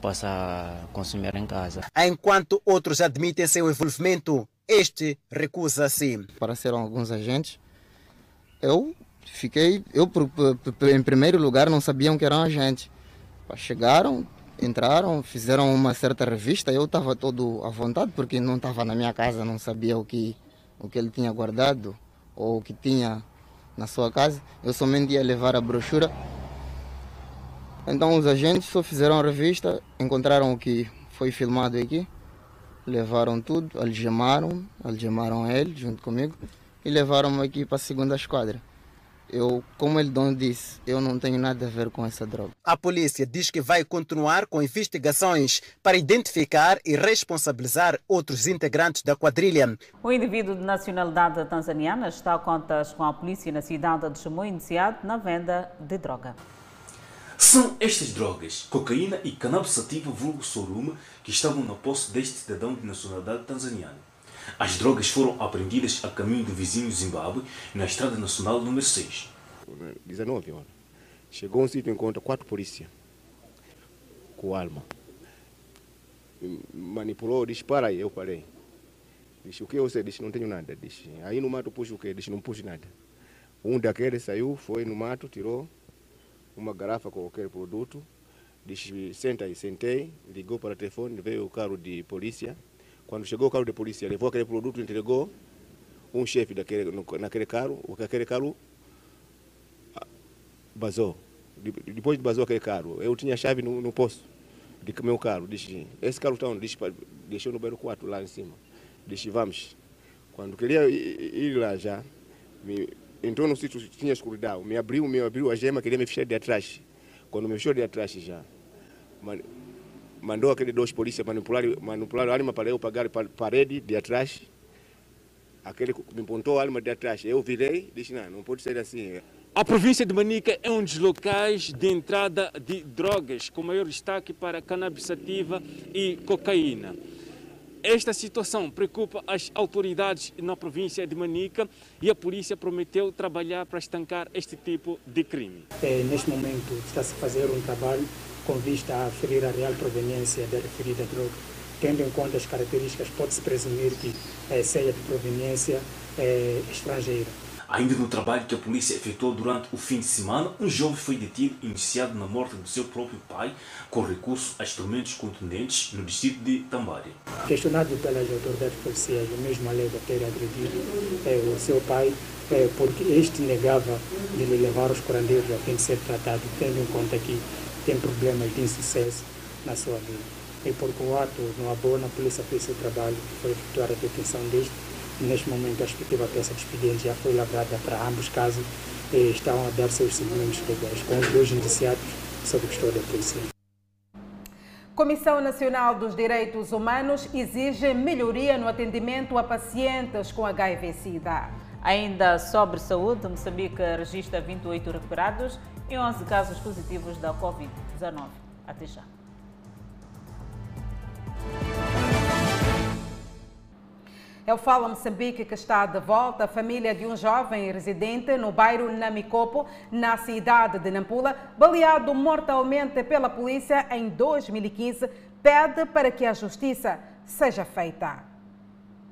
possa consumir em casa. Enquanto outros admitem seu envolvimento, este recusa-se. Apareceram alguns agentes. Eu fiquei, eu em primeiro lugar não sabiam que eram agentes. Chegaram, entraram, fizeram uma certa revista. Eu estava todo à vontade porque não estava na minha casa, não sabia o que o que ele tinha guardado ou o que tinha na sua casa. Eu somente ia levar a brochura então os agentes só fizeram a revista, encontraram o que foi filmado aqui, levaram tudo, algemaram, algemaram ele junto comigo e levaram-me aqui para a segunda esquadra. Eu, como ele dono disse, eu não tenho nada a ver com essa droga. A polícia diz que vai continuar com investigações para identificar e responsabilizar outros integrantes da quadrilha. O indivíduo de nacionalidade tanzaniana está a contas com a polícia na cidade de Chimoio, iniciado na venda de droga. São estas drogas, cocaína e cannabis sativa vulgo sorume, que estavam na posse deste cidadão de nacionalidade tanzaniana. As drogas foram apreendidas a caminho do vizinho Zimbábue, na Estrada Nacional número 6. 19 horas. Chegou um sítio e encontra quatro polícias com arma. Manipulou, disse, para aí, eu parei. Disse, o que você disse, não tenho nada. Disse, aí no mato puxa o quê? Disse, não puxa nada. Um daqueles saiu, foi no mato, tirou, uma garrafa com aquele produto, disse, senta aí, sentei, ligou para o telefone, veio o carro de polícia. Quando chegou o carro de polícia, levou aquele produto, entregou um chefe daquele, naquele carro, aquele carro vazou. Depois de vazou aquele carro, eu tinha a chave no, no posto de meu carro. Disse, esse carro está onde? Disse, deixou no banheiro 4 lá em cima. Disse, vamos. Quando queria ir lá já, me, entrou no sítio tinha escuridão, me abriu, me abriu a gema, queria me fechar de atrás. Quando me fechou de atrás já, mandou aqueles dois polícias manipular, manipular a arma para eu pagar a parede de atrás. Aquele me apontou a arma de atrás. Eu virei, disse, não, não pode ser assim. A província de Manica é um dos locais de entrada de drogas, com maior destaque para cannabis sativa e cocaína. Esta situação preocupa as autoridades na província de Manica e a polícia prometeu trabalhar para estancar este tipo de crime. É, neste momento está-se a fazer um trabalho com vista a aferir a real proveniência da referida droga. Tendo em conta as características, pode-se presumir que é, seja de proveniência é, estrangeira. Ainda no trabalho que a polícia efetuou durante o fim de semana, um jovem foi detido iniciado na morte do seu próprio pai com recurso a instrumentos contundentes no distrito de Tambari. Questionado pelas autoridades policiais, o mesmo alega ter agredido é, o seu pai é, porque este negava de lhe levar os curandeiros a fim de ser tratado, tendo em conta que tem problemas de insucesso na sua vida. E porque o ato não abona, a polícia fez seu trabalho, foi efetuar a detenção deste Neste momento, a respectiva peça de expediente já foi lavrada para ambos casos e estão a dar seus seguimentos legais, com os dois indiciados sob custódia policial. Comissão Nacional dos Direitos Humanos exige melhoria no atendimento a pacientes com HIV-Sida. Ainda sobre saúde, Moçambique registra 28 recuperados e 11 casos positivos da Covid-19. Até já. É o Fala Moçambique que está de volta. A família de um jovem residente no bairro Namicopo, na cidade de Nampula, baleado mortalmente pela polícia em 2015, pede para que a justiça seja feita.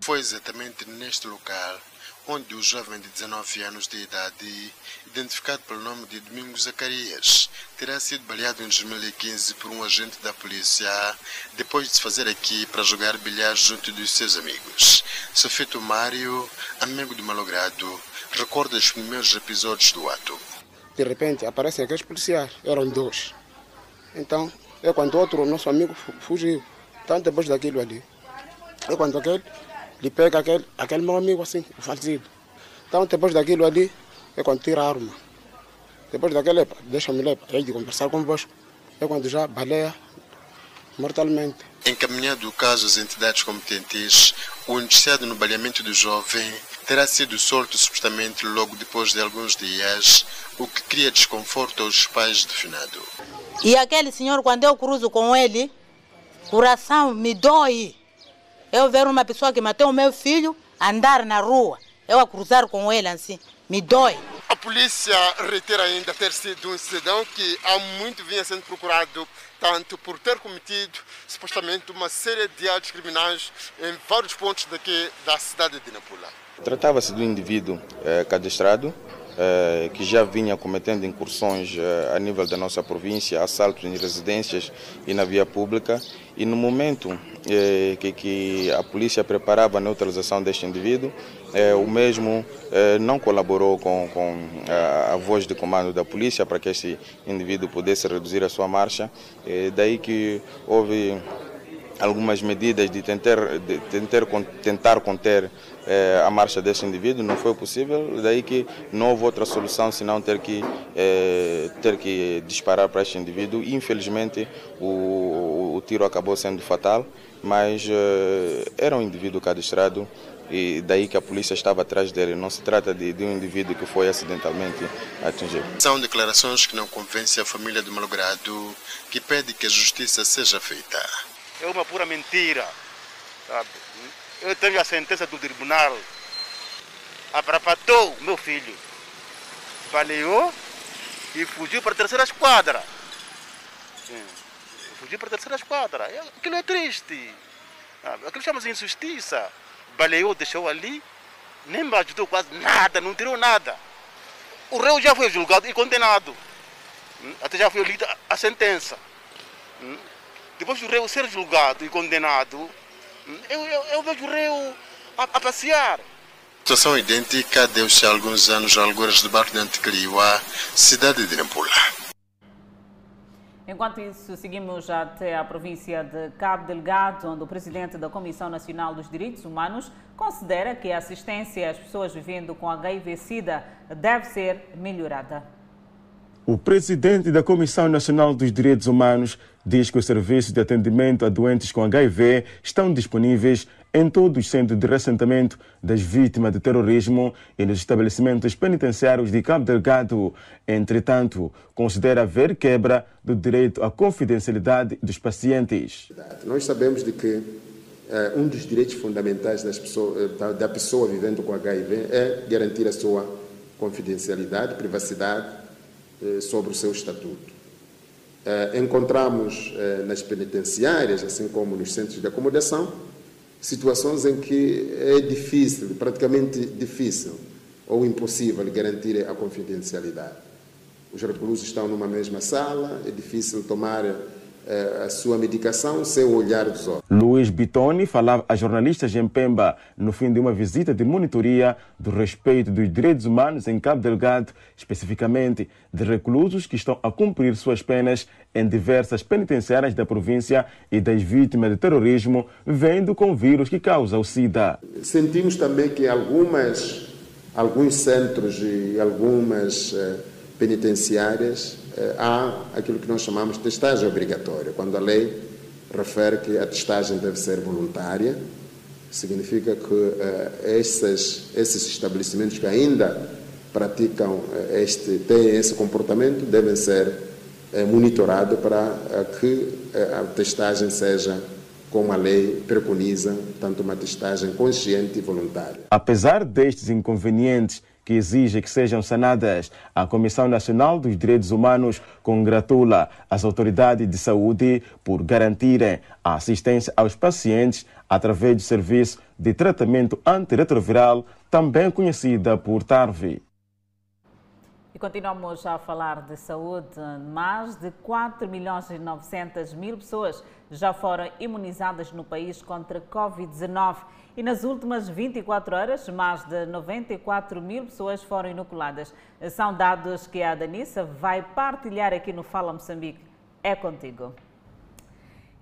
Foi exatamente neste local onde o jovem de 19 anos de idade, identificado pelo nome de Domingos Zacarias, terá sido baleado em 2015 por um agente da polícia, depois de se fazer aqui para jogar bilhar junto dos seus amigos. Sofito Mário, amigo do malogrado, recorda os primeiros episódios do ato. De repente aparecem aqueles policiais, eram dois. Então, é quando outro nosso amigo fugiu. Então, depois daquilo ali, é quando aquele lhe pega aquele, aquele meu amigo assim, o falecido. Então, depois daquilo ali, é quando tira a arma. Depois daquele, deixa-me ler, para de conversar convosco. É quando já baleia mortalmente. Encaminhado o caso às entidades competentes, o indiciado no baleamento do jovem terá sido solto supostamente logo depois de alguns dias, o que cria desconforto aos pais do finado. E aquele senhor, quando eu cruzo com ele, coração me dói. Eu ver uma pessoa que matou o meu filho andar na rua, eu a cruzar com ele assim, me dói. A polícia reitera ainda ter sido um cidadão que há muito vinha sendo procurado tanto por ter cometido supostamente uma série de atos criminais em vários pontos daqui da cidade de Nampula. Tratava-se de um indivíduo eh, cadastrado eh, que já vinha cometendo incursões eh, a nível da nossa província, assaltos em residências e na via pública. E no momento eh, que, que, a polícia preparava a neutralização deste indivíduo, eh, o mesmo eh, não colaborou com, com a, a, voz de comando da polícia para que este indivíduo pudesse reduzir a sua marcha. daí que houve algumas medidas de tentar, de tentar, tentar conter eh, a marcha deste indivíduo, não foi possível, daí que não houve outra solução senão ter que, eh, ter que disparar para este indivíduo. Infelizmente o, o tiro acabou sendo fatal, mas era um indivíduo cadastrado e daí que a polícia estava atrás dele. Não se trata de, de, um indivíduo que foi acidentalmente atingido. São declarações que não convencem a família do malogrado, que pede que a justiça seja feita é uma pura mentira. Sabe? Eu tenho a sentença do tribunal. Abrapatou meu filho. Baleou e fugiu para a terceira esquadra. Sim. Fugiu para a terceira esquadra. Aquilo é triste. Aquilo chama-se injustiça. Baleou, deixou ali, nem me ajudou quase nada, não tirou nada. O réu já foi julgado e condenado. Até já foi lida a sentença. Depois do réu ser julgado e condenado, eu, eu, eu vejo o réu a, a passear. Situação idêntica deu-se há alguns anos a alguras do bairro de Anticariuá, cidade de Nampula. Enquanto isso, seguimos até a província de Cabo Delgado, onde o presidente da Comissão Nacional dos Direitos Humanos considera que a assistência às pessoas vivendo com HIV-Sida deve ser melhorada. O presidente da Comissão Nacional dos Direitos Humanos diz que os serviços de atendimento a doentes com HIV estão disponíveis em todos os centros de ressentamento das vítimas de terrorismo e nos estabelecimentos penitenciários de Cabo Delgado. Entretanto, considera haver quebra do direito à confidencialidade dos pacientes. Nós sabemos de que eh, um dos direitos fundamentais eh, da, da pessoa vivendo com HIV é garantir a sua confidencialidade, privacidade eh, sobre o seu estatuto. Eh, encontramos nas penitenciárias, assim como nos centros de acomodação, situações em que é difícil, praticamente difícil ou impossível garantir a confidencialidade. Os reclusos estão numa mesma sala, é difícil tomar a sua medicação sem o olhar dos outros. Luiz Bitoni falava a jornalistas em Pemba no fim de uma visita de monitoria do respeito dos direitos humanos em Cabo Delgado, especificamente de reclusos que estão a cumprir suas penas em diversas penitenciárias da província e das vítimas de terrorismo, vendo com o vírus que causa o SIDA. Sentimos também que algumas, alguns centros e algumas uh, penitenciárias eh, há aquilo que nós chamamos de testagem obrigatória, quando a lei refere que a testagem deve ser voluntária, significa que uh, esses, esses estabelecimentos que ainda praticam uh, este, têm esse comportamento, devem ser uh, monitorados para que a testagem seja como a lei preconiza, tanto uma testagem consciente e voluntária. Apesar destes inconvenientes que exige que sejam sanadas. A Comissão Nacional dos Direitos Humanos congratula as autoridades de saúde por garantirem a assistência aos pacientes através do serviço de tratamento antirretroviral, também conhecida por TARVI. E continuamos a falar de saúde. Mais de 4 milhões e 900 mil pessoas já foram imunizadas no país contra Covid-19. E nas últimas 24 horas, mais de 94 mil pessoas foram inoculadas. São dados que a Danissa vai partilhar aqui no Fala Moçambique. É contigo.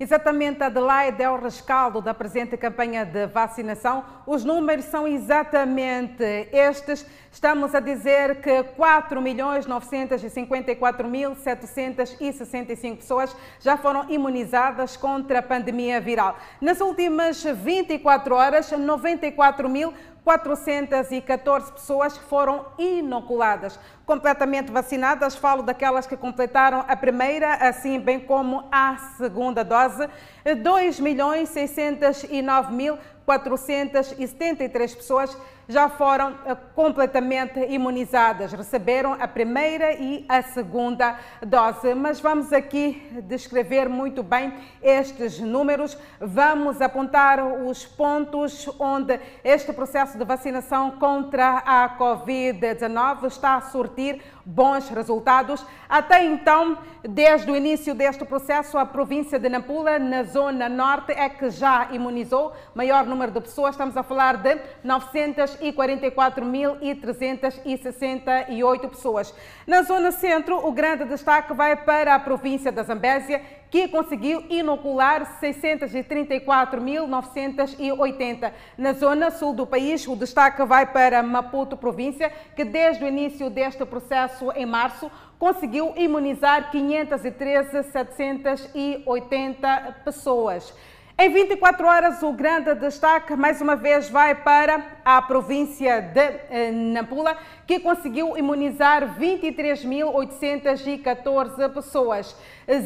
Exatamente, Adelaide é o rescaldo da presente campanha de vacinação. Os números são exatamente estes. Estamos a dizer que 4.954.765 pessoas já foram imunizadas contra a pandemia viral. Nas últimas 24 horas, 94 mil 414 pessoas foram inoculadas, completamente vacinadas. Falo daquelas que completaram a primeira, assim bem como a segunda dose. 2 milhões 609 mil 473 pessoas já foram eh, completamente imunizadas, receberam a primeira e a segunda dose. Mas vamos aqui descrever muito bem estes números, vamos apontar os pontos onde este processo de vacinação contra a Covid-19 está a surtir bons resultados. Até então, desde o início deste processo, a província de Nampula, na zona norte, é que já imunizou maior número de pessoas. Estamos a falar de 944.368 pessoas. Na zona centro, o grande destaque vai para a província da Zambésia, que conseguiu inocular 634.980. Na zona sul do país, o destaque vai para Maputo, província, que desde o início deste processo, em março, conseguiu imunizar 513.780 pessoas. Em 24 horas, o grande destaque, mais uma vez, vai para a província de eh, Nampula, que conseguiu imunizar 23.814 pessoas.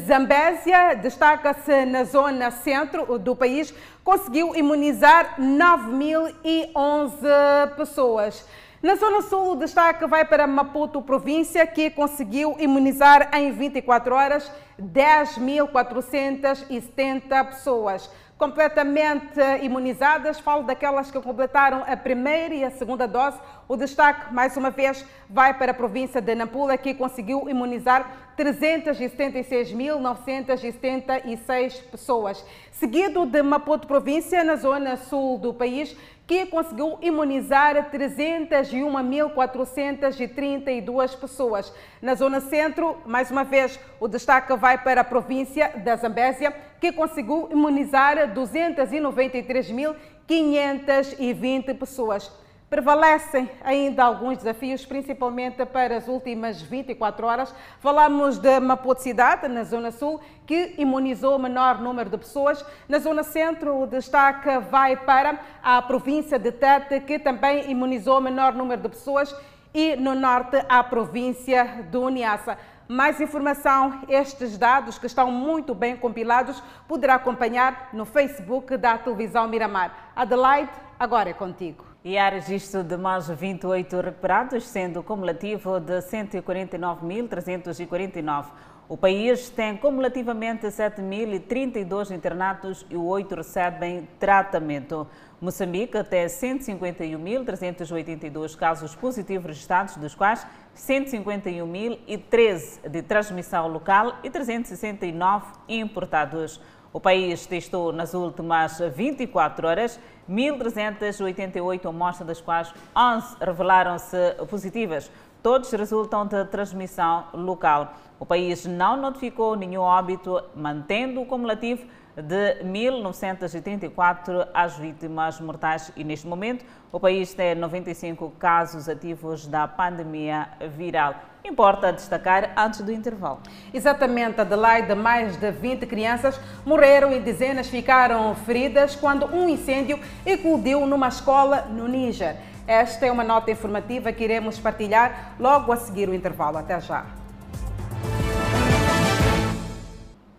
Zambésia destaca-se na zona centro do país, conseguiu imunizar 9.011 pessoas. Na Zona Sul, o destaque vai para Maputo, província, que conseguiu imunizar em 24 horas 10.470 pessoas completamente imunizadas. Falo daquelas que completaram a primeira e a segunda dose. O destaque, mais uma vez, vai para a província de Nampula, que conseguiu imunizar 376.976 pessoas. Seguido de Maputo, província, na zona sul do país, que conseguiu imunizar 301.432 pessoas. Na zona centro, mais uma vez, o destaque vai para a província da Zambésia, que conseguiu imunizar 293.520 pessoas. Prevalecem ainda alguns desafios, principalmente para as últimas 24 horas. Falamos de Maputo Cidade, na Zona Sul, que imunizou o menor número de pessoas. Na Zona Centro, o destaque vai para a província de Tete, que também imunizou o menor número de pessoas. E no Norte, a província do Niassa. Mais informação, estes dados que estão muito bem compilados, poderá acompanhar no Facebook da televisão Miramar. Adelaide, agora é contigo. E há registro de mais 28 recuperados, sendo cumulativo de 149.349. O país tem cumulativamente 7.032 internados e 8 recebem tratamento. Moçambique tem 151.382 casos positivos registrados, dos quais 151.013 de transmissão local e 369 importados. O país testou nas últimas 24 horas 1.388 amostras, das quais 11 revelaram-se positivas. Todos resultam de transmissão local. O país não notificou nenhum óbito, mantendo o cumulativo de 1.934 as vítimas mortais e neste momento o país tem 95 casos ativos da pandemia viral. Importa destacar antes do intervalo. Exatamente, Adelaide, mais de 20 crianças morreram e dezenas ficaram feridas quando um incêndio eclodiu numa escola no Níger. Esta é uma nota informativa que iremos partilhar logo a seguir o intervalo. Até já.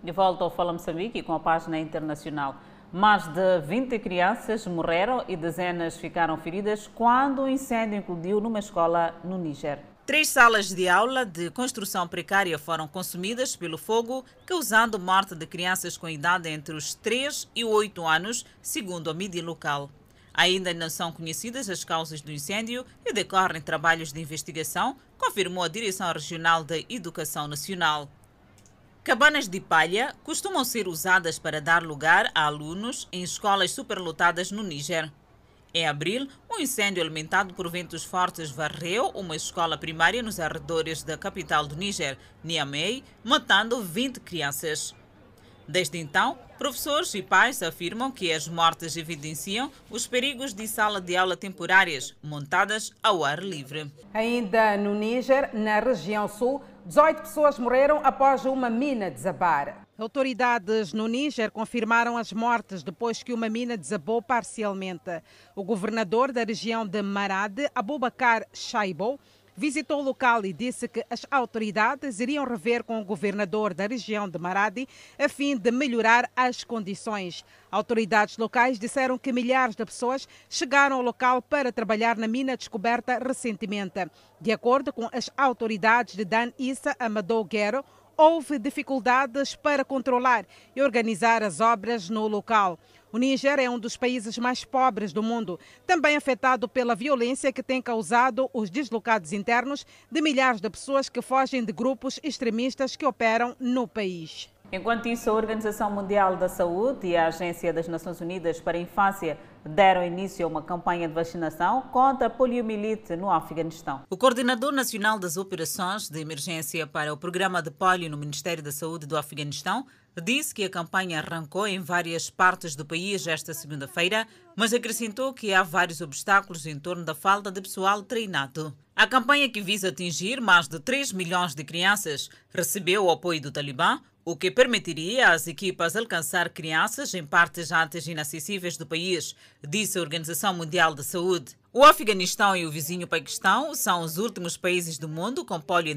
De volta ao Fala Moçambique com a página internacional. Mais de 20 crianças morreram e dezenas ficaram feridas quando o incêndio incluiu numa escola no Níger. Três salas de aula de construção precária foram consumidas pelo fogo, causando morte de crianças com idade entre os 3 e 8 anos, segundo a mídia local. Ainda não são conhecidas as causas do incêndio e decorrem trabalhos de investigação, confirmou a Direção Regional da Educação Nacional. Cabanas de palha costumam ser usadas para dar lugar a alunos em escolas superlotadas no Níger. Em abril, um incêndio alimentado por ventos fortes varreu uma escola primária nos arredores da capital do Níger, Niamey, matando 20 crianças. Desde então, professores e pais afirmam que as mortes evidenciam os perigos de sala de aula temporárias montadas ao ar livre. Ainda no Níger, na região sul, 18 pessoas morreram após uma mina desabar. Autoridades no Níger confirmaram as mortes depois que uma mina desabou parcialmente. O governador da região de Marade, Abubakar Shaibou, visitou o local e disse que as autoridades iriam rever com o governador da região de Maradi a fim de melhorar as condições. Autoridades locais disseram que milhares de pessoas chegaram ao local para trabalhar na mina descoberta recentemente. De acordo com as autoridades de Dan Issa Amadou Guerro, houve dificuldades para controlar e organizar as obras no local. O Níger é um dos países mais pobres do mundo, também afetado pela violência que tem causado os deslocados internos de milhares de pessoas que fogem de grupos extremistas que operam no país. Enquanto isso, a Organização Mundial da Saúde e a Agência das Nações Unidas para a Infância deram início a uma campanha de vacinação contra a poliomielite no Afeganistão. O coordenador nacional das operações de emergência para o programa de polio no Ministério da Saúde do Afeganistão disse que a campanha arrancou em várias partes do país esta segunda-feira, mas acrescentou que há vários obstáculos em torno da falta de pessoal treinado. A campanha que visa atingir mais de 3 milhões de crianças recebeu o apoio do Talibã, o que permitiria às equipas alcançar crianças em partes antes inacessíveis do país, disse a Organização Mundial da Saúde. O Afeganistão e o vizinho Paquistão são os últimos países do mundo com polio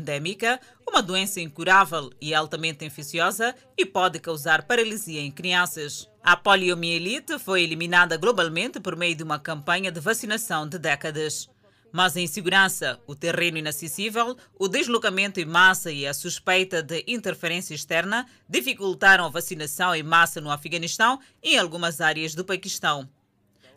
uma doença incurável e altamente infecciosa e pode causar paralisia em crianças. A poliomielite foi eliminada globalmente por meio de uma campanha de vacinação de décadas. Mas a insegurança, o terreno inacessível, o deslocamento em massa e a suspeita de interferência externa dificultaram a vacinação em massa no Afeganistão e em algumas áreas do Paquistão.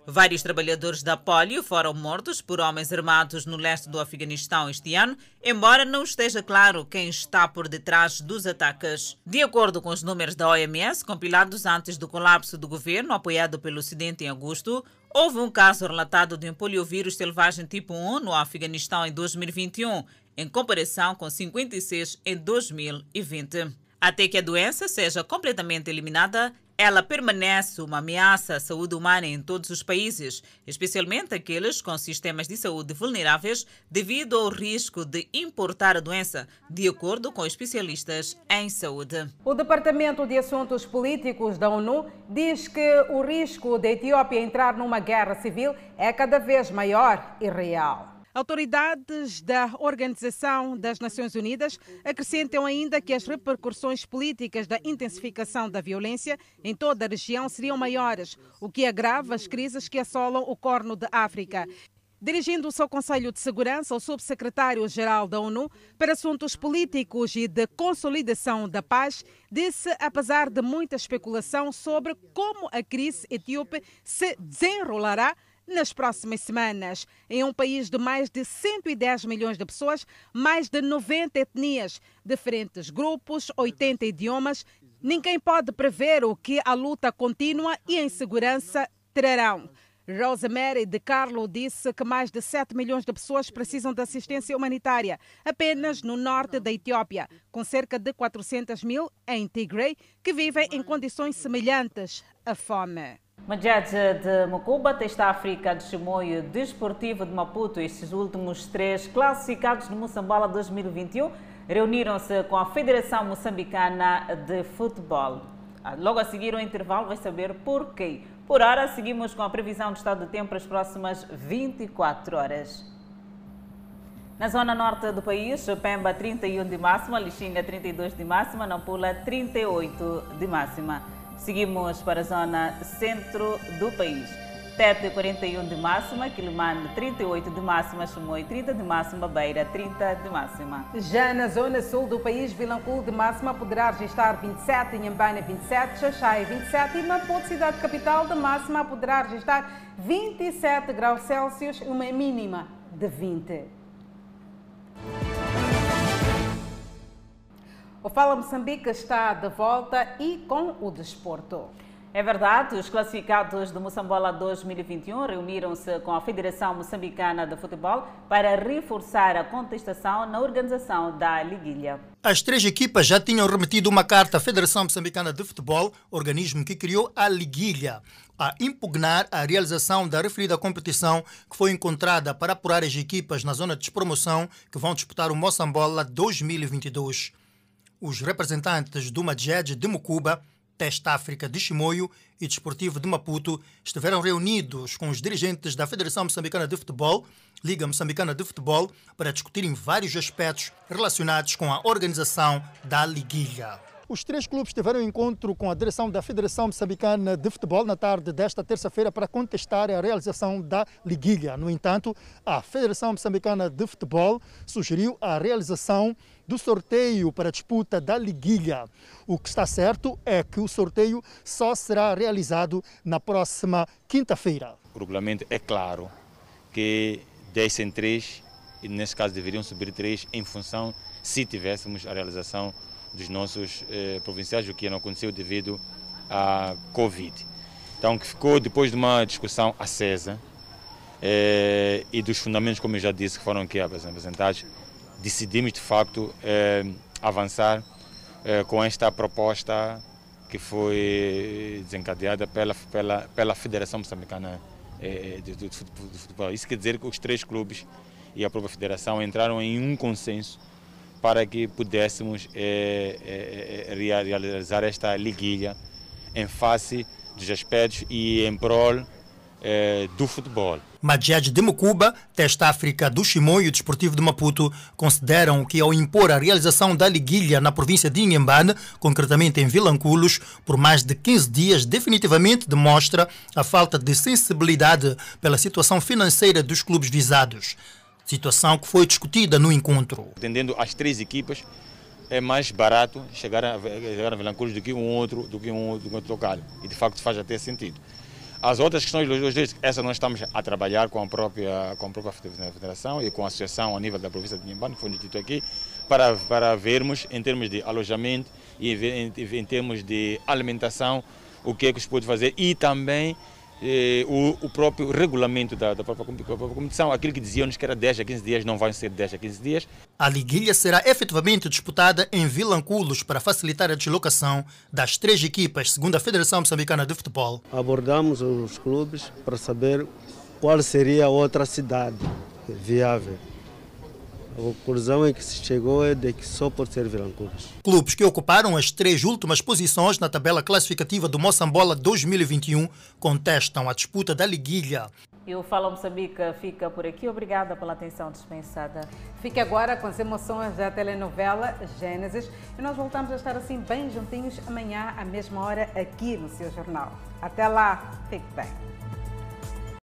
Vários trabalhadores da polio foram mortos por homens armados no leste do Afeganistão este ano, embora não esteja claro quem está por detrás dos ataques. De acordo com os números da OMS, compilados antes do colapso do governo apoiado pelo Ocidente em agosto, houve um caso relatado de um poliovírus selvagem tipo 1 no Afeganistão em 2021, em comparação com 56 em 2020. Até que a doença seja completamente eliminada, ela permanece uma ameaça à saúde humana em todos os países, especialmente aqueles com sistemas de saúde vulneráveis devido ao risco de importar a doença, de acordo com especialistas em saúde. O Departamento de Assuntos Políticos da ONU diz que o risco da Etiópia entrar numa guerra civil é cada vez maior e real. Autoridades da Organização das Nações Unidas acrescentam ainda que as repercussões políticas da intensificação da violência em toda a região seriam maiores, o que agrava as crises que assolam o Corno de África. Dirigindo-se ao Conselho de Segurança, o subsecretário-geral da ONU para Assuntos Políticos e de Consolidação da Paz disse, apesar de muita especulação sobre como a crise etíope se desenrolará, nas próximas semanas. Em um país de mais de 110 milhões de pessoas, mais de 90 etnias, diferentes grupos, 80 idiomas, ninguém pode prever o que a luta contínua e a insegurança trarão. Rosemary de Carlo disse que mais de 7 milhões de pessoas precisam de assistência humanitária apenas no norte da Etiópia, com cerca de 400 mil em Tigray que vivem em condições semelhantes à fome. Majed de Mocuba, Testa África de Chimoio, Desportivo de Maputo, estes últimos três classificados no Moçambola 2021, reuniram-se com a Federação Moçambicana de Futebol. Ah, logo a seguir o intervalo vai saber porquê. Por hora, seguimos com a previsão do estado do tempo para as próximas 24 horas. Na zona norte do país, Pemba 31 de máxima, Lixinga 32 de máxima, Nampula 38 de máxima. Seguimos para a zona centro do país. Tete 41 de máxima, Quilimane 38 de máxima, Chimoio 30 de máxima, Beira 30 de máxima. Já na zona sul do país, Vilanculo de máxima poderá registrar 27, Inhambane 27, Xaxai 27 e Maputo, cidade capital, de máxima poderá registrar 27 graus Celsius, uma mínima de 20. O Fala Moçambique está de volta e com o desporto. É verdade, os classificados do Moçambola 2021 reuniram-se com a Federação Moçambicana de Futebol para reforçar a contestação na organização da Liguilha. As três equipas já tinham remetido uma carta à Federação Moçambicana de Futebol, organismo que criou a Liguilha, a impugnar a realização da referida competição que foi encontrada para apurar as equipas na zona de despromoção que vão disputar o Moçambola 2022. Os representantes do Madjed de Mucuba Teste África de Chimoio e Desportivo de Maputo estiveram reunidos com os dirigentes da Federação Moçambicana de Futebol, Liga Moçambicana de Futebol, para discutirem vários aspectos relacionados com a organização da Liguilha. Os três clubes tiveram encontro com a direção da Federação Moçambicana de Futebol na tarde desta terça-feira para contestar a realização da liguilha. No entanto, a Federação Moçambicana de Futebol sugeriu a realização do sorteio para a disputa da liguilha. O que está certo é que o sorteio só será realizado na próxima quinta-feira. O regulamento é claro que 10 em 3, e nesse caso deveriam subir 3 em função se tivéssemos a realização dos nossos eh, provinciais, o que não aconteceu devido à Covid. Então, que ficou depois de uma discussão acesa eh, e dos fundamentos, como eu já disse, que foram aqui apresentados, decidimos de facto eh, avançar eh, com esta proposta que foi desencadeada pela, pela, pela Federação Moçambicana eh, de, de, de Futebol. Isso quer dizer que os três clubes e a própria Federação entraram em um consenso para que pudéssemos é, é, realizar esta liguilha em face dos aspectos e em prol do futebol. Madjad de Mucuba, Teste África do Chimoio e o Desportivo de Maputo consideram que ao impor a realização da liguilha na província de Inhambane, concretamente em Vilanculos, por mais de 15 dias, definitivamente demonstra a falta de sensibilidade pela situação financeira dos clubes visados situação que foi discutida no encontro. Atendendo as três equipas, é mais barato chegar a, chegar a Vilanculos do que um outro, do que um, do que outro local. E de facto faz até sentido. As outras questões essa nós estamos a trabalhar com a própria, com a própria federação e com a associação a nível da província de Nimbano, que foi dito aqui, para, para vermos em termos de alojamento e em, em termos de alimentação o que é que se pode fazer e também eh, o, o, próprio regulamento da, da, própria, da, própria, competição, aquilo que diziam-nos que era 10 a 15 dias, não vai ser 10 a 15 dias. A liguilha será efetivamente disputada em Vilanculos para facilitar a deslocação das três equipas, segundo a Federação Moçambicana de Futebol. Abordamos os clubes para saber qual seria a outra cidade viável. A conclusão é que se chegou é de que só pode ser Vilanculos. Clubes que ocuparam as três últimas posições na tabela classificativa do Moçambola 2021 contestam a disputa da liguilha. E o Fala Moçambique fica por aqui. Obrigada pela atenção dispensada. Fique agora com as emoções da telenovela Gênesis e nós voltamos a estar assim bem juntinhos amanhã à mesma hora aqui no seu jornal. Até lá, fique bem.